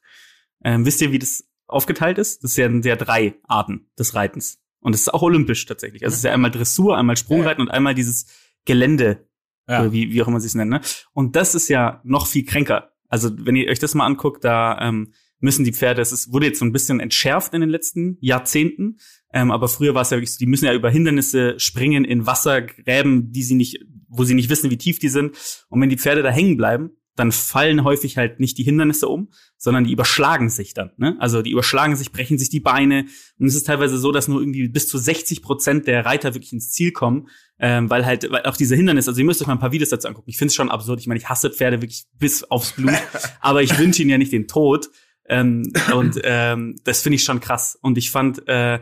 Speaker 6: ähm, wisst ihr, wie das aufgeteilt ist? Das sind ja drei Arten des Reitens und es ist auch olympisch tatsächlich. Also es ist ja einmal Dressur, einmal Sprungreiten und einmal dieses Gelände
Speaker 4: Ja.
Speaker 6: wie, wie auch immer sie es nennen. Ne? Und das ist ja noch viel kränker. Also wenn ihr euch das mal anguckt, da ähm, müssen die Pferde, es ist, wurde jetzt so ein bisschen entschärft in den letzten Jahrzehnten, ähm, aber früher war es ja wirklich so, die müssen ja über Hindernisse springen in Wassergräben, die sie nicht, wo sie nicht wissen, wie tief die sind. Und wenn die Pferde da hängen bleiben, dann fallen häufig halt nicht die Hindernisse um, sondern die überschlagen sich dann. Ne? Also die überschlagen sich, brechen sich die Beine. Und es ist teilweise so, dass nur irgendwie bis zu 60 Prozent der Reiter wirklich ins Ziel kommen, ähm, weil halt weil auch diese Hindernisse, also ihr müsst euch mal ein paar Videos dazu angucken. Ich finde es schon absurd. Ich meine, ich hasse Pferde wirklich bis aufs Blut, aber ich wünsche ihnen ja nicht den Tod. Ähm, und ähm, das finde ich schon krass. Und ich fand, äh,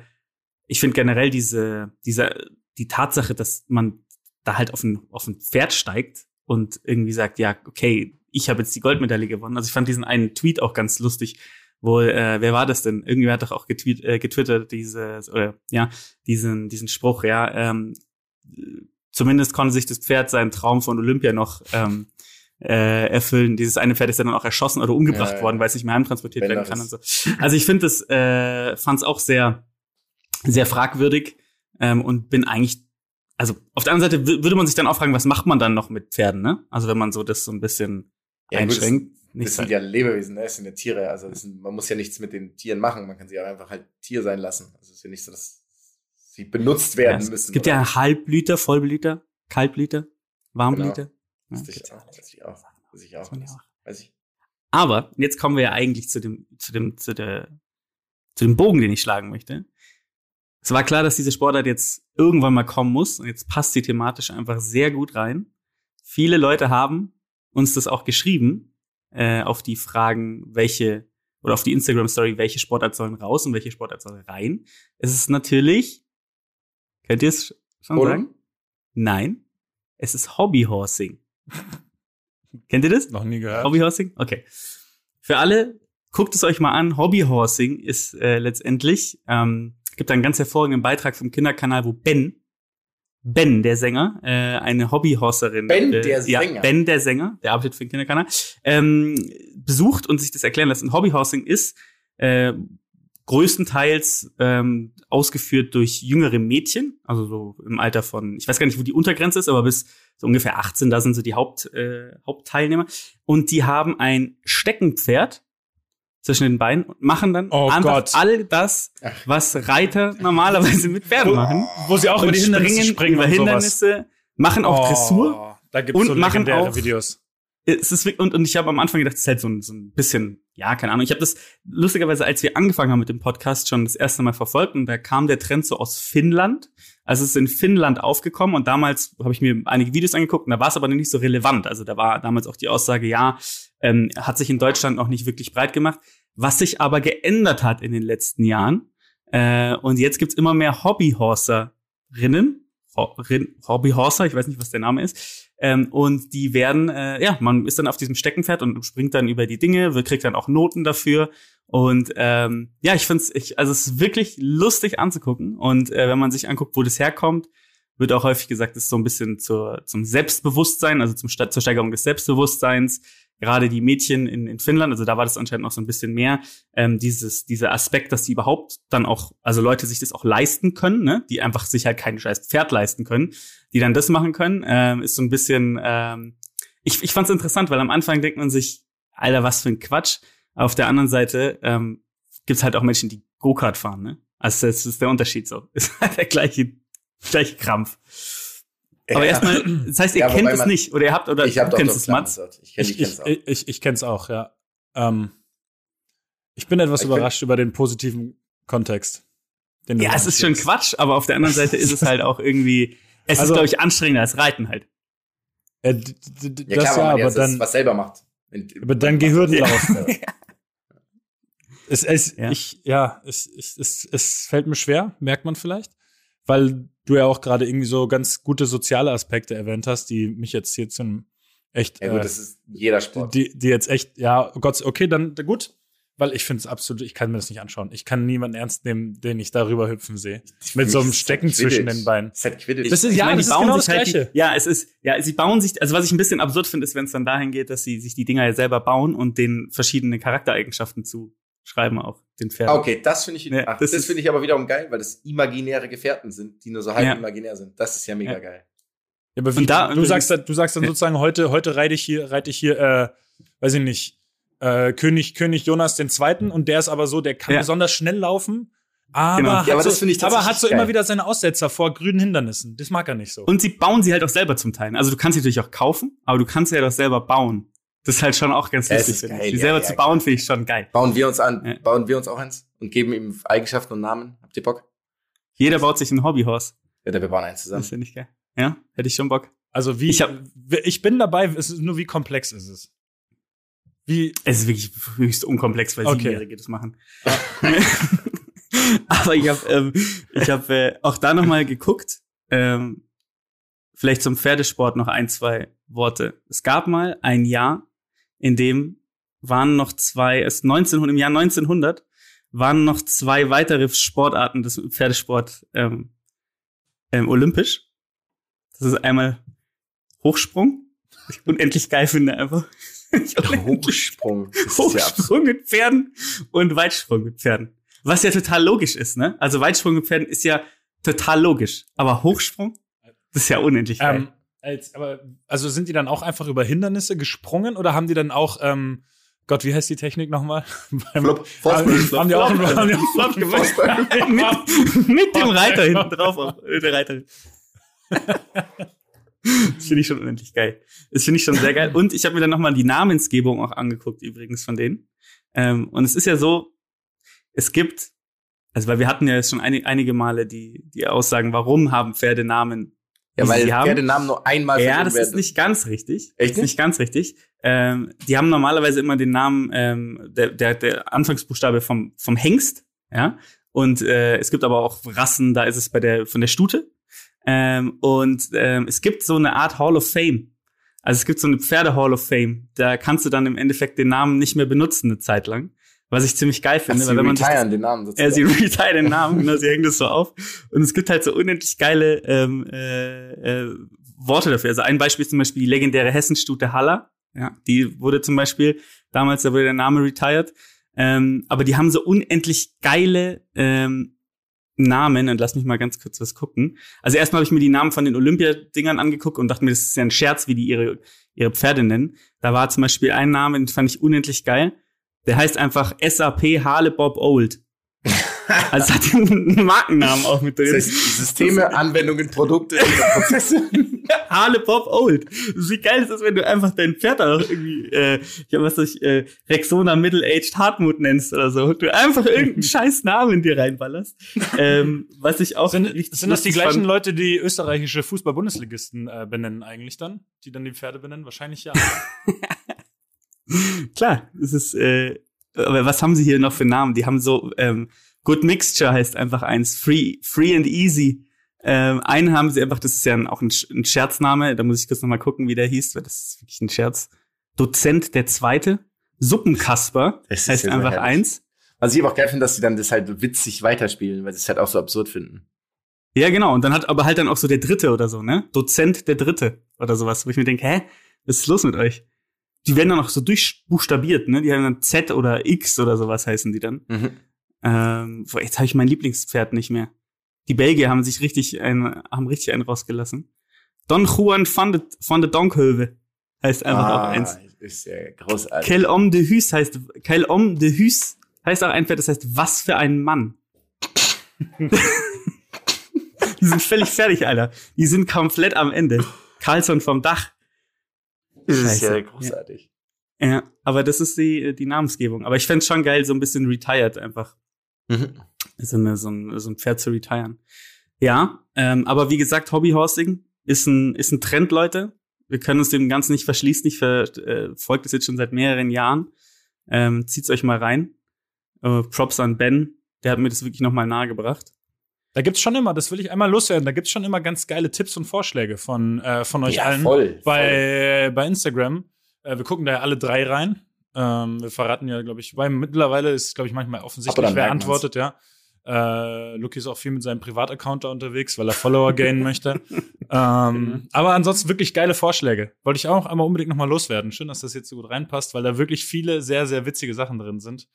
Speaker 6: ich finde generell diese, diese, die Tatsache, dass man da halt auf ein, auf ein Pferd steigt und irgendwie sagt, ja, okay, ich habe jetzt die Goldmedaille gewonnen. Also ich fand diesen einen Tweet auch ganz lustig, wo, äh, wer war das denn? Irgendwer hat doch auch getweet, äh, getwittert, dieses, oder ja, diesen, diesen Spruch, ja, ähm, zumindest konnte sich das Pferd seinen Traum von Olympia noch ähm, äh, erfüllen. Dieses eine Pferd ist ja dann auch erschossen oder umgebracht
Speaker 5: Ja,
Speaker 6: worden, weil es nicht mehr heimtransportiert werden kann und so. Also ich finde das, äh, fand es auch sehr, sehr fragwürdig ähm, und bin eigentlich, also auf der anderen Seite wü- würde man sich dann auch fragen, was macht man dann noch mit Pferden, ne? Also wenn man so das so ein bisschen
Speaker 5: Ja, gut,
Speaker 6: einschränkt.
Speaker 5: Das sind ja Lebewesen, ne? das sind ja Tiere. Also sind, man muss ja nichts mit den Tieren machen. Man kann sie auch einfach halt Tier sein lassen. Also es ist ja nicht so, dass sie benutzt
Speaker 6: ja,
Speaker 5: werden
Speaker 6: es
Speaker 5: müssen.
Speaker 6: gibt ja Halbblüter, Vollblüter, Kaltblüter, Warmblüter.
Speaker 5: Weiß
Speaker 6: Ja,
Speaker 5: ich auch. Weiß ich auch. Weiß ich auch.
Speaker 6: Weiß man ja auch.
Speaker 5: Weiß ich.
Speaker 6: Aber jetzt kommen wir ja eigentlich zu dem, zu dem, zu der, zu dem Bogen, den ich schlagen möchte. Es war klar, dass diese Sportart jetzt irgendwann mal kommen muss und jetzt passt sie thematisch einfach sehr gut rein. Viele Leute haben uns das auch geschrieben äh, auf die Fragen, welche oder auf die Instagram Story, welche Sportart sollen raus und welche Sportart soll rein. Es ist natürlich, könnt ihr es schon
Speaker 5: Polo?
Speaker 6: sagen? Nein, es ist Hobbyhorsing. Kennt ihr das?
Speaker 4: Noch nie gehört.
Speaker 6: Hobbyhorsing? Okay. Für alle, guckt es euch mal an. Hobbyhorsing ist äh, letztendlich, ähm, gibt einen ganz hervorragenden Beitrag vom Kinderkanal, wo Ben, Ben, der Sänger, äh, eine Hobbyhorserin.
Speaker 5: Ben,
Speaker 6: äh,
Speaker 5: der
Speaker 6: ja,
Speaker 5: Sänger?
Speaker 6: Ben, der Sänger, der arbeitet für den Kinderkanal, ähm, besucht und sich das erklären lässt. Und Hobbyhorsing ist äh, größtenteils ähm, ausgeführt durch jüngere Mädchen, also so im Alter von, ich weiß gar nicht, wo die Untergrenze ist, aber bis so ungefähr 18, da sind so die Haupt, äh, Hauptteilnehmer. Und die haben ein Steckenpferd zwischen den Beinen und machen dann
Speaker 4: Oh
Speaker 6: einfach
Speaker 4: Gott.
Speaker 6: all das, was Reiter normalerweise mit Pferden machen.
Speaker 4: Wo sie auch über die Hindernisse
Speaker 6: springen
Speaker 4: springen
Speaker 6: über. Hindernisse, machen auch Dressur.
Speaker 4: Oh, da gibt's
Speaker 6: und
Speaker 4: so
Speaker 6: machen
Speaker 4: legendäre
Speaker 6: auch-
Speaker 4: Videos.
Speaker 6: Es ist, und, und ich habe am Anfang gedacht, das ist halt so ein, so ein bisschen, ja, keine Ahnung. Ich habe das lustigerweise, als wir angefangen haben mit dem Podcast, schon das erste Mal verfolgt und da kam der Trend so aus Finnland. Also es ist in Finnland aufgekommen und damals habe ich mir einige Videos angeguckt und da war es aber noch nicht so relevant. Also da war damals auch die Aussage, ja, ähm, hat sich in Deutschland noch nicht wirklich breit gemacht. Was sich aber geändert hat in den letzten Jahren. Äh, und jetzt gibt's immer mehr Hobbyhorserinnen, Hobbyhorser, ich weiß nicht, was der Name ist. Ähm, und die werden, äh, ja, man ist dann auf diesem Steckenpferd und springt dann über die Dinge, kriegt dann auch Noten dafür. Und ähm, ja, ich finde es, also es ist wirklich lustig anzugucken. Und äh, wenn man sich anguckt, wo das herkommt, wird auch häufig gesagt, es ist so ein bisschen zur, zum Selbstbewusstsein, also zum, zur Steigerung des Selbstbewusstseins. Gerade die Mädchen in, in Finnland, also da war das anscheinend noch so ein bisschen mehr, ähm, dieses, dieser Aspekt, dass die überhaupt dann auch, also Leute sich das auch leisten können, ne? die einfach sich halt kein scheiß Pferd leisten können, die dann das machen können, ähm, ist so ein bisschen, ähm, ich, ich fand es interessant, weil am Anfang denkt man sich, Alter, was für ein Quatsch. Auf der anderen Seite ähm, gibt halt auch Menschen, die Go-Kart fahren, ne? Also das ist der Unterschied so. Ist halt der gleiche gleich Krampf. Aber ja. erstmal, das heißt, ihr ja, kennt es nicht oder ihr habt oder
Speaker 5: ich hab
Speaker 6: du kennst es, Mats?
Speaker 4: Ich, kenn, ich, ich, ich, ich, ich kenn's auch, ja. Ähm, ich bin etwas ich überrascht über den positiven Kontext.
Speaker 6: ja, es ist schon Quatsch, aber auf der anderen Seite ist es halt auch irgendwie, es also, ist, glaube ich, anstrengender als Reiten halt.
Speaker 5: Äh, ja, klar, ja, aber dann was selber macht.
Speaker 4: Aber dann Gehirnlauf. es, es, ja. Ich, ja, es, es, es, es fällt mir schwer, merkt man vielleicht weil du ja auch gerade irgendwie so ganz gute soziale Aspekte erwähnt hast, die mich jetzt hier zum echt.
Speaker 5: Ja, gut, äh, das ist jeder Sport.
Speaker 4: Die, die jetzt echt, ja, oh Gott, okay, dann gut. Weil ich finde es absolut, ich kann mir das nicht anschauen. Ich kann niemanden ernst nehmen, den ich darüber hüpfen sehe. Mit so einem Stecken zwischen den Beinen.
Speaker 6: Das ist, ja, meine, das ist genau das halt Gleiche. Die, ja, es ist, ja, sie bauen sich, also was ich ein bisschen absurd finde, ist, wenn es dann dahin geht, dass sie sich die Dinger ja selber bauen und den verschiedene Charaktereigenschaften zu schreiben auch den Pferden.
Speaker 5: Okay, das finde ich, ja, ach, das, das finde ich aber wiederum geil, weil das imaginäre Gefährten sind, die nur so halb ja. imaginär sind. Das ist ja mega ja. geil.
Speaker 4: Ja, aber wie, da, du sagst, du sagst dann sozusagen heute, heute reite ich hier, reite ich hier, äh, weiß ich nicht, äh, König, König Jonas den Zweiten und der ist aber so, der kann besonders schnell laufen. Aber, genau. hat, ja, aber, so, aber hat so geil. immer wieder seine Aussetzer vor grünen Hindernissen. Das mag er nicht so.
Speaker 6: Und sie bauen sie halt auch selber zum Teil. Also du kannst sie natürlich auch kaufen, aber du kannst sie halt auch selber bauen. Das ist halt schon auch ganz lustig. Geil, die ja, selber ja, zu bauen, finde ich schon geil.
Speaker 5: Bauen wir uns an, ja. bauen wir uns auch eins und geben ihm Eigenschaften und Namen. Habt ihr Bock?
Speaker 6: Jeder baut sich ein Hobbyhaus.
Speaker 5: Ja, wir bauen eins zusammen.
Speaker 6: Das finde ich geil. Ja, hätte ich schon Bock.
Speaker 4: Also wie, ich, hab, ich bin dabei, es ist nur wie komplex ist es.
Speaker 6: Wie? Es ist wirklich höchst unkomplex, weil okay. Siebenjährige das machen. Aber ich habe ähm, ich hab, äh, auch da nochmal geguckt. Ähm, vielleicht zum Pferdesport noch ein, zwei Worte. Es gab mal ein Jahr, in dem waren noch zwei, es 1900, im Jahr 1900 waren noch zwei weitere Sportarten des Pferdesport ähm, ähm, olympisch. Das ist einmal Hochsprung, was ich unendlich geil finde einfach.
Speaker 5: Hochsprung.
Speaker 6: Hochsprung mit Pferden und Weitsprung mit Pferden. Was ja total logisch ist, ne? Also Weitsprung mit Pferden ist ja total logisch. Aber Hochsprung, das ist ja unendlich geil. Ähm,
Speaker 4: als, aber, also sind die dann auch einfach über Hindernisse gesprungen oder haben die dann auch, ähm, Gott, wie heißt die Technik nochmal?
Speaker 5: Flop,
Speaker 4: haben die auch die Flop
Speaker 6: gemacht? mit, mit dem Reiter hinten drauf, auf, der Reiter. das finde ich schon unendlich geil. Das finde ich schon sehr geil. Und ich habe mir dann nochmal die Namensgebung auch angeguckt, übrigens von denen. Ähm, und es ist ja so, es gibt, also weil wir hatten ja jetzt schon ein, einige Male die, die Aussagen, warum haben Pferde Namen
Speaker 5: ja, weil die haben, Namen nur einmal
Speaker 6: Ja, das ist nicht ganz richtig. Echt nicht? nicht ganz richtig. Ähm, die haben normalerweise immer den Namen, ähm, der, der, der Anfangsbuchstabe vom, vom Hengst, ja. Und äh, es gibt aber auch Rassen, da ist es bei der von der Stute. Ähm, und ähm, es gibt so eine Art Hall of Fame. Also es gibt so eine Pferde Hall of Fame. Da kannst du dann im Endeffekt den Namen nicht mehr benutzen eine Zeit lang was ich ziemlich geil finde.
Speaker 5: Ach, weil wenn man das, den Namen
Speaker 6: sozusagen. Ja, sie retiren den Namen, genau, sie hängen das so auf. Und es gibt halt so unendlich geile ähm, äh, äh, Worte dafür. Also ein Beispiel ist zum Beispiel die legendäre Hessenstute Haller. Ja, die wurde zum Beispiel, damals da wurde der Name retired. Ähm, aber die haben so unendlich geile ähm, Namen und lass mich mal ganz kurz was gucken. Also erstmal habe ich mir die Namen von den Olympiadingern angeguckt und dachte mir, das ist ja ein Scherz, wie die ihre, ihre Pferde nennen. Da war zum Beispiel ein Name, den fand ich unendlich geil. Der heißt einfach SAP Harle Bob Old. also hat einen Markennamen auch mit drin.
Speaker 5: Systeme, Anwendungen, Produkte, Prozesse.
Speaker 6: Harle Bob Old. Wie geil ist das, wenn du einfach dein Pferd auch irgendwie, äh, ich hab was ich, äh, Rexona Middle-Aged Hartmut nennst oder so. Du einfach irgendeinen scheiß Namen in dir reinballerst. Ähm, was ich auch.
Speaker 4: Sind, sind das die gleichen fand. Leute, die österreichische Fußball-Bundesligisten äh, benennen eigentlich dann? Die dann die Pferde benennen? Wahrscheinlich ja.
Speaker 6: Klar, es ist, äh, aber was haben sie hier noch für Namen? Die haben so, ähm, Good Mixture heißt einfach eins, Free, Free and Easy, Ähm, einen haben sie einfach, das ist ja auch ein, ein Scherzname, da muss ich kurz nochmal gucken, wie der hieß, weil das ist wirklich ein Scherz. Dozent der Zweite, Suppenkasper,
Speaker 5: Das
Speaker 6: heißt
Speaker 5: ja
Speaker 6: einfach eins.
Speaker 5: Was ich aber auch geil finde, dass sie dann das halt witzig weiterspielen, weil sie es halt auch so absurd finden.
Speaker 6: Ja, genau. Und dann hat aber halt dann auch so der Dritte oder so, ne? Dozent der Dritte oder sowas, wo ich mir denke, hä, was ist los mit euch? Die werden dann auch so durchbuchstabiert, ne? Die haben dann Z oder X oder sowas heißen die dann.
Speaker 5: Mhm.
Speaker 6: Ähm, jetzt habe ich mein Lieblingspferd nicht mehr. Die Belgier haben sich richtig ein, haben richtig einen rausgelassen. Don Juan van de, van de Donkhöve heißt einfach auch
Speaker 5: Ah,
Speaker 6: eins.
Speaker 5: Ist ja großartig.
Speaker 6: Quel homme de Hus heißt, quel homme de Hus heißt auch ein Pferd, das heißt, was für ein Mann. Die sind völlig fertig, Alter. Die sind komplett am Ende. Carlson vom Dach.
Speaker 5: Das ist
Speaker 6: Scheiße.
Speaker 5: ja großartig.
Speaker 6: Ja, aber das ist die, die Namensgebung. Aber ich fänd's schon geil, so ein bisschen retired einfach.
Speaker 5: Mhm.
Speaker 6: So, eine, so, ein, so ein Pferd zu retiren. Ja, ähm, aber wie gesagt, Hobbyhorsing ist ein, ist ein Trend, Leute. Wir können uns dem Ganzen nicht verschließen. Ich verfolge das jetzt schon seit mehreren Jahren. Ähm, zieht's euch mal rein. Äh, Props an Ben. Der hat mir das wirklich nochmal nahegebracht.
Speaker 4: Da gibt's schon immer, das will ich einmal loswerden, da gibt's schon immer ganz geile Tipps und Vorschläge von, äh, von euch
Speaker 5: Ja,
Speaker 4: allen.
Speaker 5: voll,
Speaker 4: Bei, bei Instagram. Äh, wir gucken da ja alle drei rein. Ähm, wir verraten ja, glaube ich, weil mittlerweile ist, glaube ich, manchmal offensichtlich, wer
Speaker 5: man's.
Speaker 4: antwortet, ja. Äh, Luki ist auch viel mit seinem Privataccount da unterwegs, weil er Follower gainen möchte. Ähm, aber ansonsten wirklich geile Vorschläge. Wollte ich auch einmal unbedingt nochmal loswerden. Schön, dass das jetzt so gut reinpasst, weil da wirklich viele sehr, sehr witzige Sachen drin sind.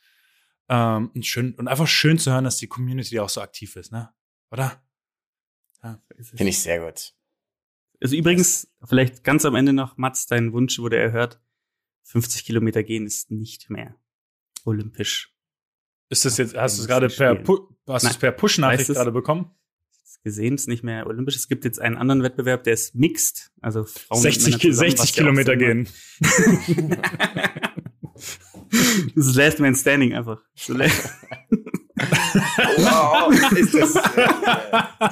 Speaker 4: Ähm, und schön, und einfach schön zu hören, dass die Community auch so aktiv ist, ne? Oder?
Speaker 5: Finde ich sehr gut.
Speaker 6: Also übrigens, vielleicht ganz am Ende noch, Mats, dein Wunsch wurde erhört. 50 Kilometer gehen ist nicht mehr olympisch.
Speaker 4: Ist das jetzt, hast du es gerade per. Pu hast per Push-Nachricht gerade bekommen?
Speaker 6: gesehen, ist nicht mehr olympisch. Es gibt jetzt einen anderen Wettbewerb, der ist mixed, also Frauen und
Speaker 4: 60,
Speaker 6: Männer
Speaker 4: Ki-
Speaker 6: zusammen,
Speaker 4: 60
Speaker 6: was ja auch
Speaker 4: Kilometer gehen.
Speaker 6: das ist Last Man Standing einfach. So
Speaker 5: Wow, ist das äh,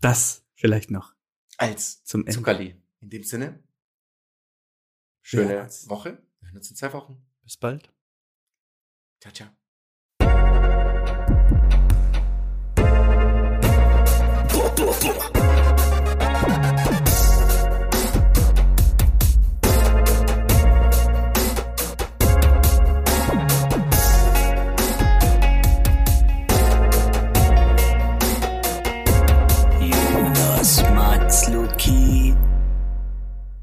Speaker 6: Das vielleicht noch
Speaker 5: als
Speaker 6: zum Ende.
Speaker 5: Zuckerli. In dem Sinne, schöne
Speaker 6: Ja.
Speaker 5: Woche. Wir hören uns in zwei Wochen.
Speaker 4: Bis bald.
Speaker 5: Ciao, ciao.
Speaker 3: Jonas